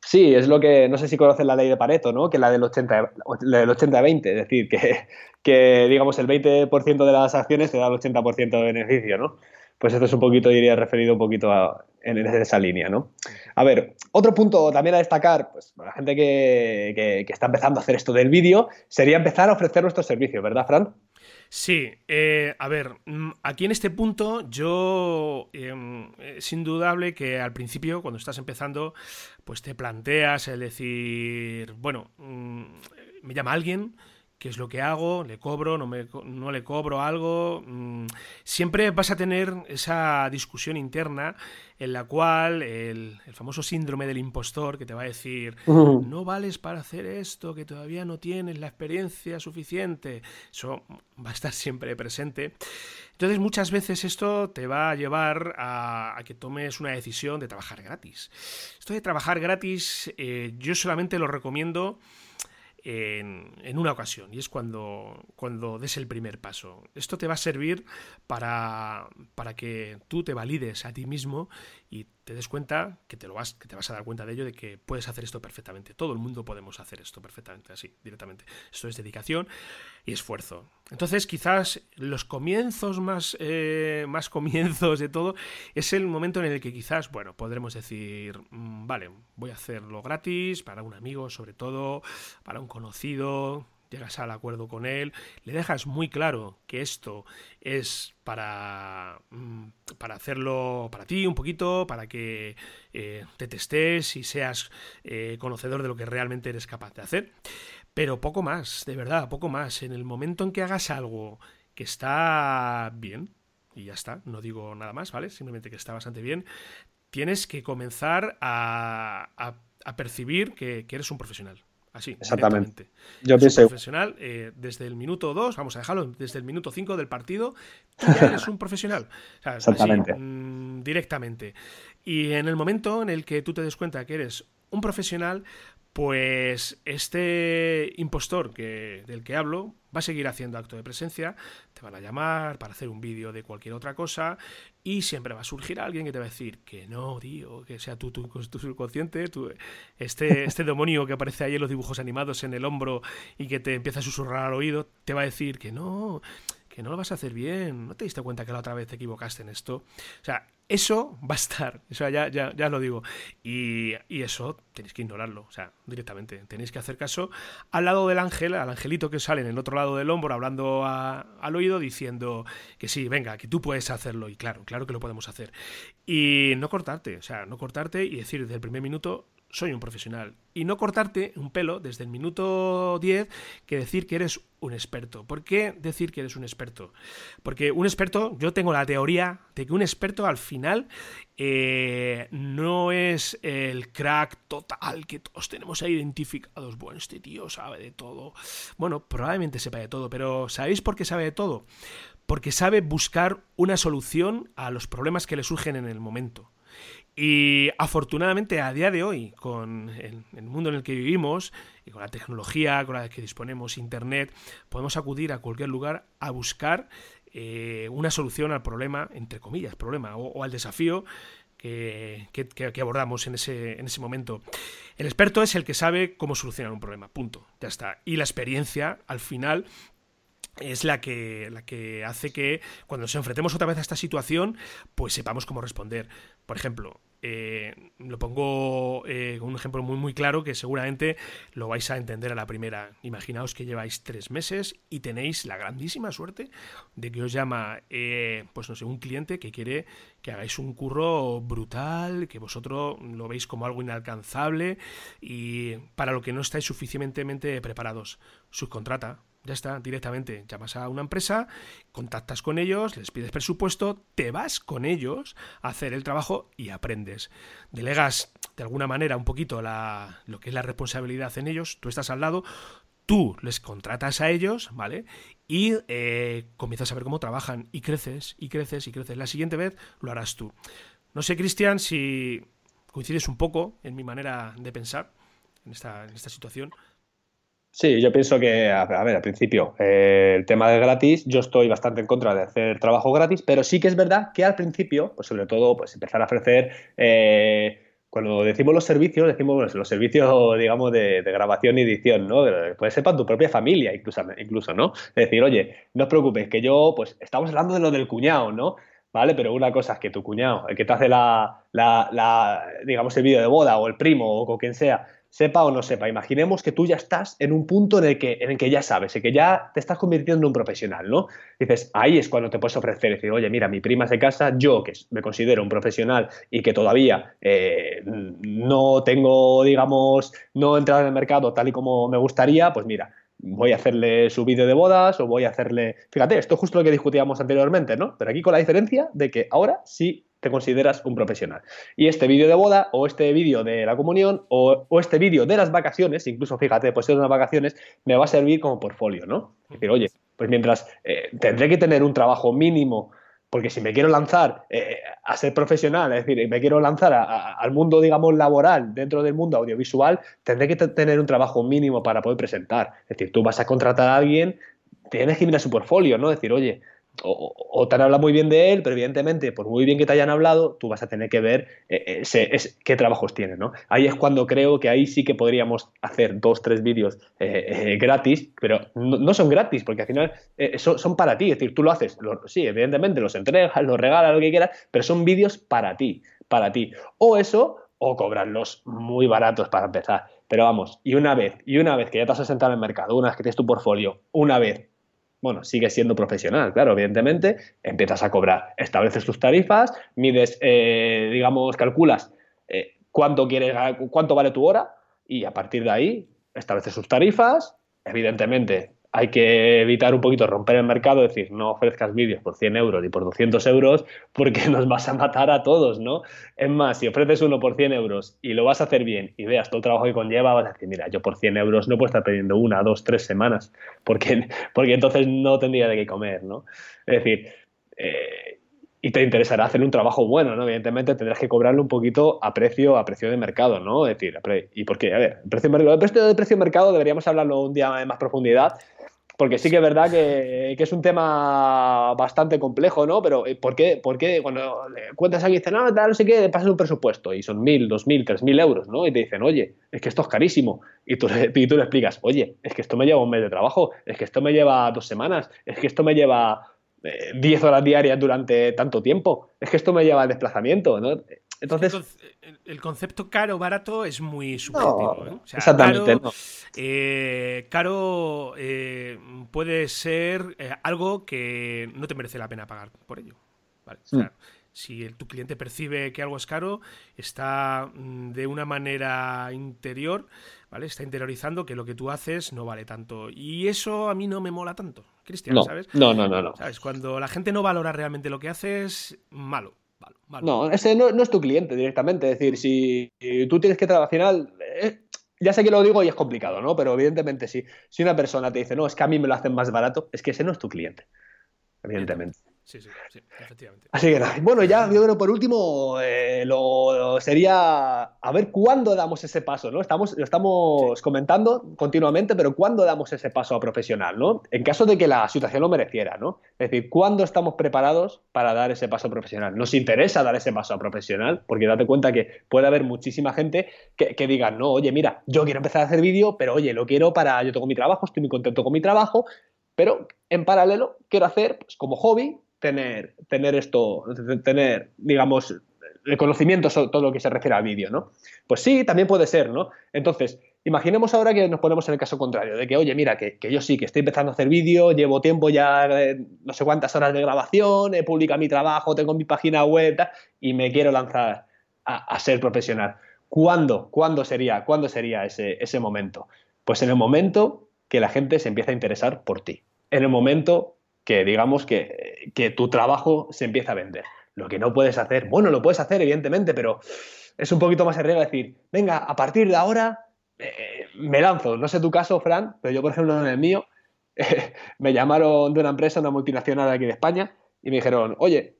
Sí, es lo que, no sé si conoces la ley de Pareto, ¿no? Que la del 80, del 80-20, es decir, que, que digamos el 20% de las acciones te da el 80% de beneficio, ¿no? Pues esto es un poquito, diría, referido un poquito a, en esa línea, ¿no? A ver, otro punto también a destacar, pues para la gente que, está empezando a hacer esto del vídeo, sería empezar a ofrecer nuestros servicios, ¿verdad, Fran? Sí, eh, a ver, mm, aquí en este punto yo em, es indudable que al principio, cuando estás empezando, pues te planteas el decir, bueno, mm, me llama alguien, qué es lo que hago, le cobro, no, me, no le cobro algo. Mm, siempre vas a tener esa discusión interna en la cual el, famoso síndrome del impostor que te va a decir, no vales para hacer esto, que todavía no tienes la experiencia suficiente, eso va a estar siempre presente. Entonces muchas veces esto te va a llevar a, que tomes una decisión de trabajar gratis. Esto de trabajar gratis eh, yo solamente lo recomiendo en, una ocasión y es cuando, cuando des el primer paso. Esto te va a servir para, para que tú te valides a ti mismo y te des cuenta que te lo vas, que te vas a dar cuenta de ello, de que puedes hacer esto perfectamente. Todo el mundo podemos hacer esto perfectamente, así, directamente. Esto es dedicación y esfuerzo. Entonces, quizás los comienzos más, eh, más comienzos de todo es el momento en el que quizás, bueno, podremos decir, mm, vale, voy a hacerlo gratis para un amigo, sobre todo, para un conocido, llegas al acuerdo con él, le dejas muy claro que esto es para, mm, para hacerlo para ti un poquito, para que eh, te testes y seas eh, conocedor de lo que realmente eres capaz de hacer. Pero poco más, de verdad, poco más. En el momento en que hagas algo que está bien, y ya está, no digo nada más, ¿vale? Simplemente que está bastante bien, tienes que comenzar a, a, percibir que eres un profesional. Así, Exactamente. Yo pienso. profesional, eh, desde el minuto 2, vamos a dejarlo, desde el minuto 5 del partido, tú ya eres un profesional. Exactamente. Mm, directamente. Y en el momento en el que tú te des cuenta que eres un profesional, pues este impostor que, del que hablo va a seguir haciendo acto de presencia, te van a llamar para hacer un vídeo de cualquier otra cosa y siempre va a surgir alguien que te va a decir que no, tío, que sea tú, tu, subconsciente, este, este demonio que aparece ahí en los dibujos animados en el hombro y que te empieza a susurrar al oído, te va a decir que no, que no lo vas a hacer bien, no te diste cuenta que la otra vez te equivocaste en esto. O sea, eso va a estar, eso ya, ya, ya lo digo. Y, eso tenéis que ignorarlo, o sea, directamente. Tenéis que hacer caso al lado del ángel, al angelito que sale en el otro lado del hombro, hablando al oído, diciendo que sí, venga, que tú puedes hacerlo. Y claro, claro que lo podemos hacer. Y no cortarte, o sea, no cortarte y decir desde el primer minuto, soy un profesional. Y no cortarte un pelo desde el minuto 10 que decir que eres un experto. ¿Por qué decir que eres un experto? Porque un experto, yo tengo la teoría de que un experto al final eh, no es el crack total que todos tenemos ahí identificados. Bueno, este tío sabe de todo. Bueno, probablemente sepa de todo, pero ¿sabéis por qué sabe de todo? Porque sabe buscar una solución a los problemas que le surgen en el momento. Y afortunadamente a día de hoy, con el, mundo en el que vivimos y con la tecnología con la que disponemos, Internet, podemos acudir a cualquier lugar a buscar eh, una solución al problema, entre comillas, problema, o, al desafío que, que, abordamos en ese, en ese momento. El experto es el que sabe cómo solucionar un problema, punto, ya está. Y la experiencia, al final, es la que, la que hace que cuando nos enfrentemos otra vez a esta situación, pues sepamos cómo responder. Por ejemplo, eh, lo pongo eh, con un ejemplo muy muy claro que seguramente lo vais a entender a la primera. Imaginaos que lleváis tres meses y tenéis la grandísima suerte de que os llama, eh, pues no sé, un cliente que quiere que hagáis un curro brutal, que vosotros lo veis como algo inalcanzable y para lo que no estáis suficientemente preparados. Subcontrata, ya está, directamente. Llamas a una empresa, contactas con ellos, les pides presupuesto, te vas con ellos a hacer el trabajo y aprendes. Delegas de alguna manera un poquito la, lo que es la responsabilidad en ellos, tú estás al lado, tú les contratas a ellos, ¿vale? Y eh, comienzas a ver cómo trabajan y creces y creces y creces. La siguiente vez lo harás tú. No sé, Cristian, si coincides un poco en mi manera de pensar en esta, en esta situación. Sí, yo pienso que, a ver, al principio, eh, el tema del gratis, yo estoy bastante en contra de hacer trabajo gratis, pero sí que es verdad que al principio, pues sobre todo, pues empezar a ofrecer, eh, cuando decimos los servicios, decimos los servicios, digamos, de, grabación y edición, ¿no? Puede ser para tu propia familia, incluso, incluso, ¿no? Es decir, oye, no os preocupéis, que yo, pues, estamos hablando de lo del cuñado, ¿no? ¿vale? Pero una cosa es que tu cuñado, el que te hace la, la, la digamos, el vídeo de boda o el primo o quien sea, sepa o no sepa, imaginemos que tú ya estás en un punto en el que, en el que ya sabes, en que ya te estás convirtiendo en un profesional, ¿no? Dices, ahí es cuando te puedes ofrecer, decir, oye, mira, mi prima se casa, yo que me considero un profesional y que todavía eh, no tengo, digamos, no he entrado en el mercado tal y como me gustaría, pues mira, voy a hacerle su vídeo de bodas o voy a hacerle... Fíjate, esto es justo lo que discutíamos anteriormente, ¿no? Pero aquí con la diferencia de que ahora sí te consideras un profesional. Y este vídeo de boda o este vídeo de la comunión o, este vídeo de las vacaciones, incluso fíjate, pues de unas vacaciones, me va a servir como portfolio, ¿no? Es decir, oye, pues mientras eh, tendré que tener un trabajo mínimo porque si me quiero lanzar eh, a ser profesional, es decir, me quiero lanzar al mundo, digamos, laboral dentro del mundo audiovisual, tendré que tener un trabajo mínimo para poder presentar. Es decir, tú vas a contratar a alguien, tienes que mirar su portfolio, ¿no? Decir, oye, o, te han hablado muy bien de él, pero evidentemente, por muy bien que te hayan hablado, tú vas a tener que ver eh, eh, qué trabajos tiene, ¿no? Ahí es cuando creo que ahí sí que podríamos hacer dos, tres vídeos eh, gratis, pero no, son gratis, porque al final son, para ti, es decir, tú lo haces, sí, evidentemente los entregas, los regalas, lo que quieras, pero son vídeos para ti, para ti. O eso, o cobrarlos muy baratos para empezar. Pero vamos, y una vez, y una vez que ya te has asentado en el mercado, una vez que tienes tu portfolio, una vez bueno, sigues siendo profesional, claro, evidentemente, empiezas a cobrar, estableces tus tarifas, mides, eh, digamos, calculas eh, cuánto, quieres, cuánto vale tu hora y a partir de ahí estableces tus tarifas, evidentemente hay que evitar un poquito romper el mercado, decir, no ofrezcas vídeos por 100 euros y por 200 euros porque nos vas a matar a todos, ¿no? Es más, si ofreces uno por 100 euros y lo vas a hacer bien y veas todo el trabajo que conlleva, vas a decir, mira, yo por 100 euros no puedo estar pidiendo una, dos, tres semanas porque, porque entonces no tendría de qué comer, ¿no? Es decir, eh, y te interesará hacer un trabajo bueno, ¿no? Evidentemente tendrás que cobrarlo un poquito a precio, a precio de mercado, ¿no? Es decir, ¿y por qué? A ver, precio, de precio de mercado deberíamos hablarlo un día en más profundidad, porque sí que es verdad que, es un tema bastante complejo, ¿no? Pero eh, ¿por qué, por qué cuando cuentas a alguien dice, no, no sé qué, pasas un presupuesto y son mil, dos mil, tres mil euros, ¿no? Y te dicen, oye, es que esto es carísimo. Y tú, y tú le explicas, oye, es que esto me lleva un mes de trabajo, es que esto me lleva dos semanas, es que esto me lleva 10 eh, horas diarias durante tanto tiempo, es que esto me lleva al desplazamiento, ¿no? Entonces, el concepto caro barato es muy subjetivo. ¿eh? exactamente. Caro, eh, eh, puede ser algo que no te merece la pena pagar por ello. Mm. si tu cliente percibe que algo es caro, está mm, de una manera interior, ¿vale? Está interiorizando que lo que tú haces no vale tanto. Y eso a mí no me mola tanto, Cristian, ¿sabes? No, no, no, no. ¿Sabes? Cuando la gente no valora realmente lo que haces, malo. No, ese no, es tu cliente directamente. Es decir, si tú tienes que trabajar, al final, eh, ya sé que lo digo y es complicado, ¿no? Pero evidentemente, si, si una persona te dice, no, es que a mí me lo hacen más barato, es que ese no es tu cliente. Evidentemente. Sí, sí, sí, efectivamente. Así que bueno, ya yo creo por último eh, lo, sería a ver cuándo damos ese paso, ¿no? Estamos, lo estamos comentando continuamente, pero ¿cuándo damos ese paso a profesional, ¿no? En caso de que la situación lo mereciera, ¿no? Es decir, ¿cuándo estamos preparados para dar ese paso a profesional? Nos interesa dar ese paso a profesional, porque date cuenta que puede haber muchísima gente que, que diga, no, oye, mira, yo quiero empezar a hacer vídeo, pero oye, lo quiero para, yo tengo mi trabajo, estoy muy contento con mi trabajo, pero en paralelo quiero hacer, pues, como hobby, tener, tener esto, tener, digamos, el conocimiento sobre todo lo que se refiere al vídeo, ¿no? Pues sí, también puede ser, ¿no? Entonces, imaginemos ahora que nos ponemos en el caso contrario, de que, oye, mira, que, yo sí, que estoy empezando a hacer vídeo, llevo tiempo ya, no sé cuántas horas de grabación, he publicado mi trabajo, tengo mi página web y me quiero lanzar a, ser profesional. ¿Cuándo? ¿Cuándo sería? ¿Cuándo sería ese, ese momento? Pues en el momento que la gente se empieza a interesar por ti. En el momento que, digamos, que, que tu trabajo se empieza a vender. Lo que no puedes hacer, bueno, lo puedes hacer, evidentemente, pero es un poquito más arriesgado decir, venga, a partir de ahora eh, me lanzo. No sé tu caso, Fran, pero yo, por ejemplo, en el mío, me llamaron de una empresa, una multinacional aquí de España, y me dijeron, oye,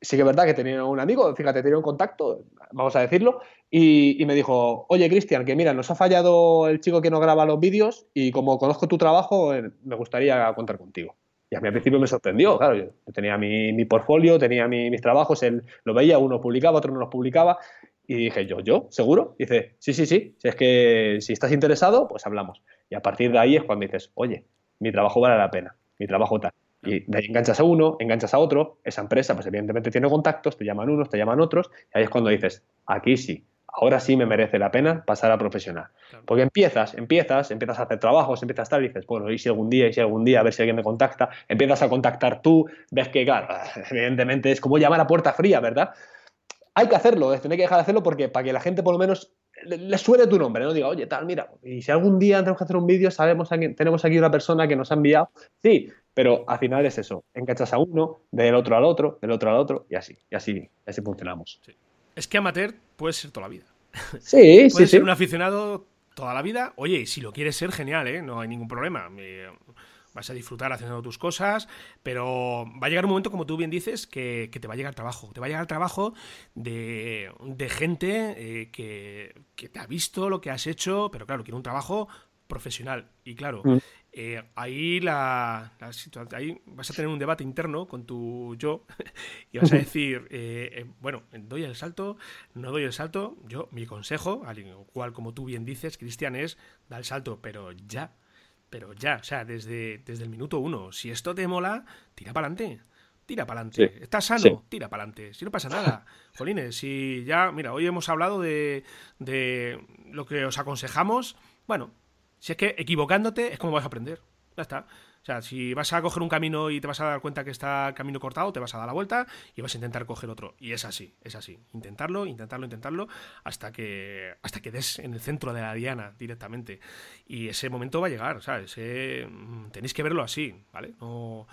sí que es verdad que tenía un amigo, fíjate, tenía un contacto, vamos a decirlo, y, me dijo, oye, Cristian, que mira, nos ha fallado el chico que nos graba los vídeos y como conozco tu trabajo, eh, me gustaría contar contigo. Y a mí al principio me sorprendió, claro, yo tenía mi, mi portfolio, tenía mis trabajos, él lo veía, uno publicaba, otro no los publicaba, y dije yo, ¿yo? ¿Seguro? Y dice, sí, sí, sí, si es que si estás interesado, pues hablamos. Y a partir de ahí es cuando dices, oye, mi trabajo vale la pena, mi trabajo tal. Y de ahí enganchas a uno, enganchas a otro, esa empresa pues evidentemente tiene contactos, te llaman unos, te llaman otros, y ahí es cuando dices, aquí sí, ahora sí me merece la pena pasar a profesional. Porque empiezas, empiezas, empiezas a hacer trabajos, empiezas a estar y dices, bueno, y si algún día, y si algún día, a ver si alguien me contacta, empiezas a contactar tú, ves que, claro, evidentemente es como llamar a puerta fría, ¿verdad? Hay que hacerlo, hay que dejar de hacerlo porque para que la gente por lo menos le, suene tu nombre, no diga, oye, tal, mira, y si algún día tenemos que hacer un vídeo, sabemos, tenemos aquí una persona que nos ha enviado, sí, pero al final es eso, enganchas a uno, del otro al otro, del otro al otro, y así, y así, así funcionamos. Es que amateur puede ser toda la vida. Sí, sí, ser un aficionado toda la vida. Oye, si lo quieres ser, genial, ¿eh? No hay ningún problema. vas a disfrutar haciendo tus cosas, pero va a llegar un momento, como tú bien dices, que, te va a llegar trabajo. Te va a llegar trabajo de, gente eh, que, que, te ha visto lo que has hecho, pero claro, quiere un trabajo profesional. Y claro, mm. Eh, ahí, la, ahí vas a tener un debate interno con tu yo y vas a decir, eh, eh, bueno, doy el salto, no doy el salto. Yo, mi consejo, al igual como tú bien dices, Cristian, es da el salto, pero ya, pero ya, o sea, desde, desde el minuto uno. Si esto te mola, tira para adelante. Tira para adelante. ¿Estás sano? Tira para adelante. Si no pasa nada. Jolines, si ya, mira, hoy hemos hablado de, de lo que os aconsejamos. Bueno, si es que equivocándote es como vas a aprender. Ya está. O sea, si vas a coger un camino y te vas a dar cuenta que está camino cortado, te vas a dar la vuelta y vas a intentar coger otro. Y es así, es así. Intentarlo, intentarlo, intentarlo, hasta que, hasta que des en el centro de la diana directamente. Y ese momento va a llegar, ¿sabes? Mm, tenéis que verlo así, ¿vale? No,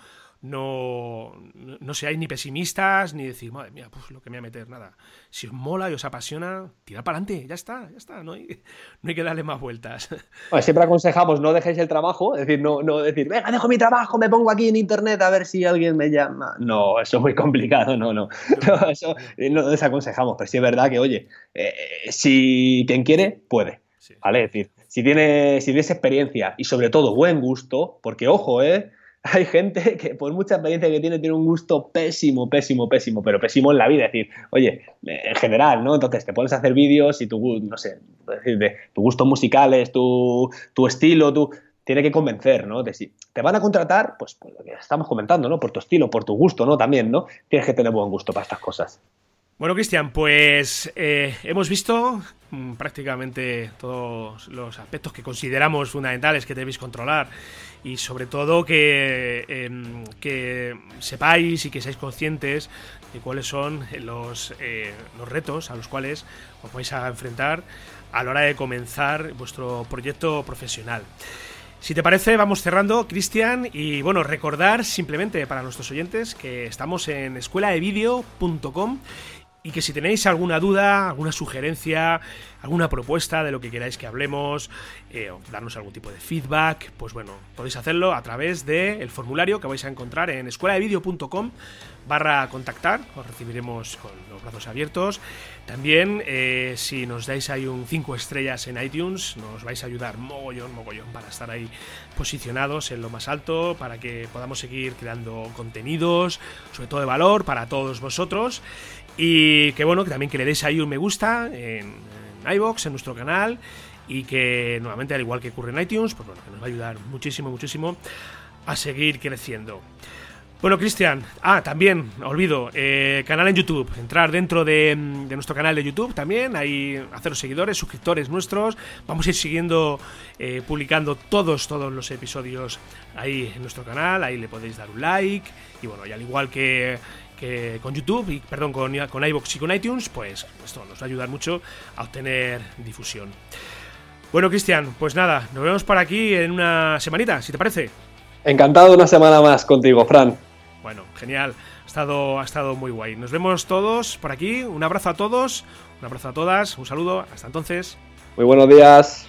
no, no seáis ni pesimistas ni decir, madre mía, pues lo que me voy a meter, nada. Si os mola y os apasiona, tirad para adelante, ya está, ya está, no hay, no hay que darle más vueltas. siempre aconsejamos, no dejéis el trabajo, es decir, no, no decir, venga, dejo mi trabajo, me pongo aquí en internet a ver si alguien me llama. No, eso es muy complicado, no, no. no eso no desaconsejamos, pero sí es verdad que, oye, eh, si quien quiere, puede. ¿Vale? Es decir, si tiene, si tienes experiencia y sobre todo buen gusto, porque ojo, ¿eh? hay gente que por mucha experiencia que tiene tiene un gusto pésimo, pésimo, pésimo, pero pésimo en la vida. Es decir, oye, en general, ¿no? Entonces te pones a hacer vídeos y tu, no sé, tu gusto musicales, tu, tu estilo, tu tiene que convencer, ¿no? De si te van a contratar, pues por lo que estamos comentando, ¿no? Por tu estilo, por tu gusto, ¿no? También, ¿no? Tienes que tener buen gusto para estas cosas. Bueno, Cristian, pues eh, hemos visto mm, prácticamente todos los aspectos que consideramos fundamentales que debéis controlar y sobre todo que, em, que sepáis y que seáis conscientes de cuáles son los, eh, los retos a los cuales os vais a enfrentar a la hora de comenzar vuestro proyecto profesional. Si te parece, vamos cerrando, Cristian, y bueno, recordar simplemente para nuestros oyentes que estamos en escueladevideo.com y que si tenéis alguna duda, alguna sugerencia, alguna propuesta de lo que queráis que hablemos, eh, o darnos algún tipo de feedback, pues bueno, podéis hacerlo a través del formulario que vais a encontrar en escueladevideo.com barra contactar, os recibiremos con los brazos abiertos. También, eh, si nos dais ahí un 5 estrellas en iTunes, nos vais a ayudar mogollón, mogollón, para estar ahí posicionados en lo más alto, para que podamos seguir creando contenidos, sobre todo de valor, para todos vosotros. Y que bueno, que también que le deis ahí un me gusta en, en iBox, en nuestro canal. Y que nuevamente, al igual que ocurre en iTunes, pues bueno, que nos va a ayudar muchísimo, muchísimo a seguir creciendo. Bueno, Cristian, ah, también, olvido, eh, canal en YouTube, entrar dentro de, nuestro canal de YouTube también, ahí haceros seguidores, suscriptores nuestros, vamos a ir siguiendo, eh, publicando todos, todos los episodios ahí en nuestro canal, ahí le podéis dar un like, y bueno, y al igual que, con YouTube, y perdón, con, con iVoox y con iTunes, pues esto nos va a ayudar mucho a obtener difusión. Bueno, Cristian, pues nada, nos vemos por aquí en una semanita, si te parece. Encantado una semana más contigo, Fran. Bueno, genial. Ha estado, ha estado muy guay. Nos vemos todos por aquí. Un abrazo a todos, un abrazo a todas, un saludo. Hasta entonces. Muy buenos días.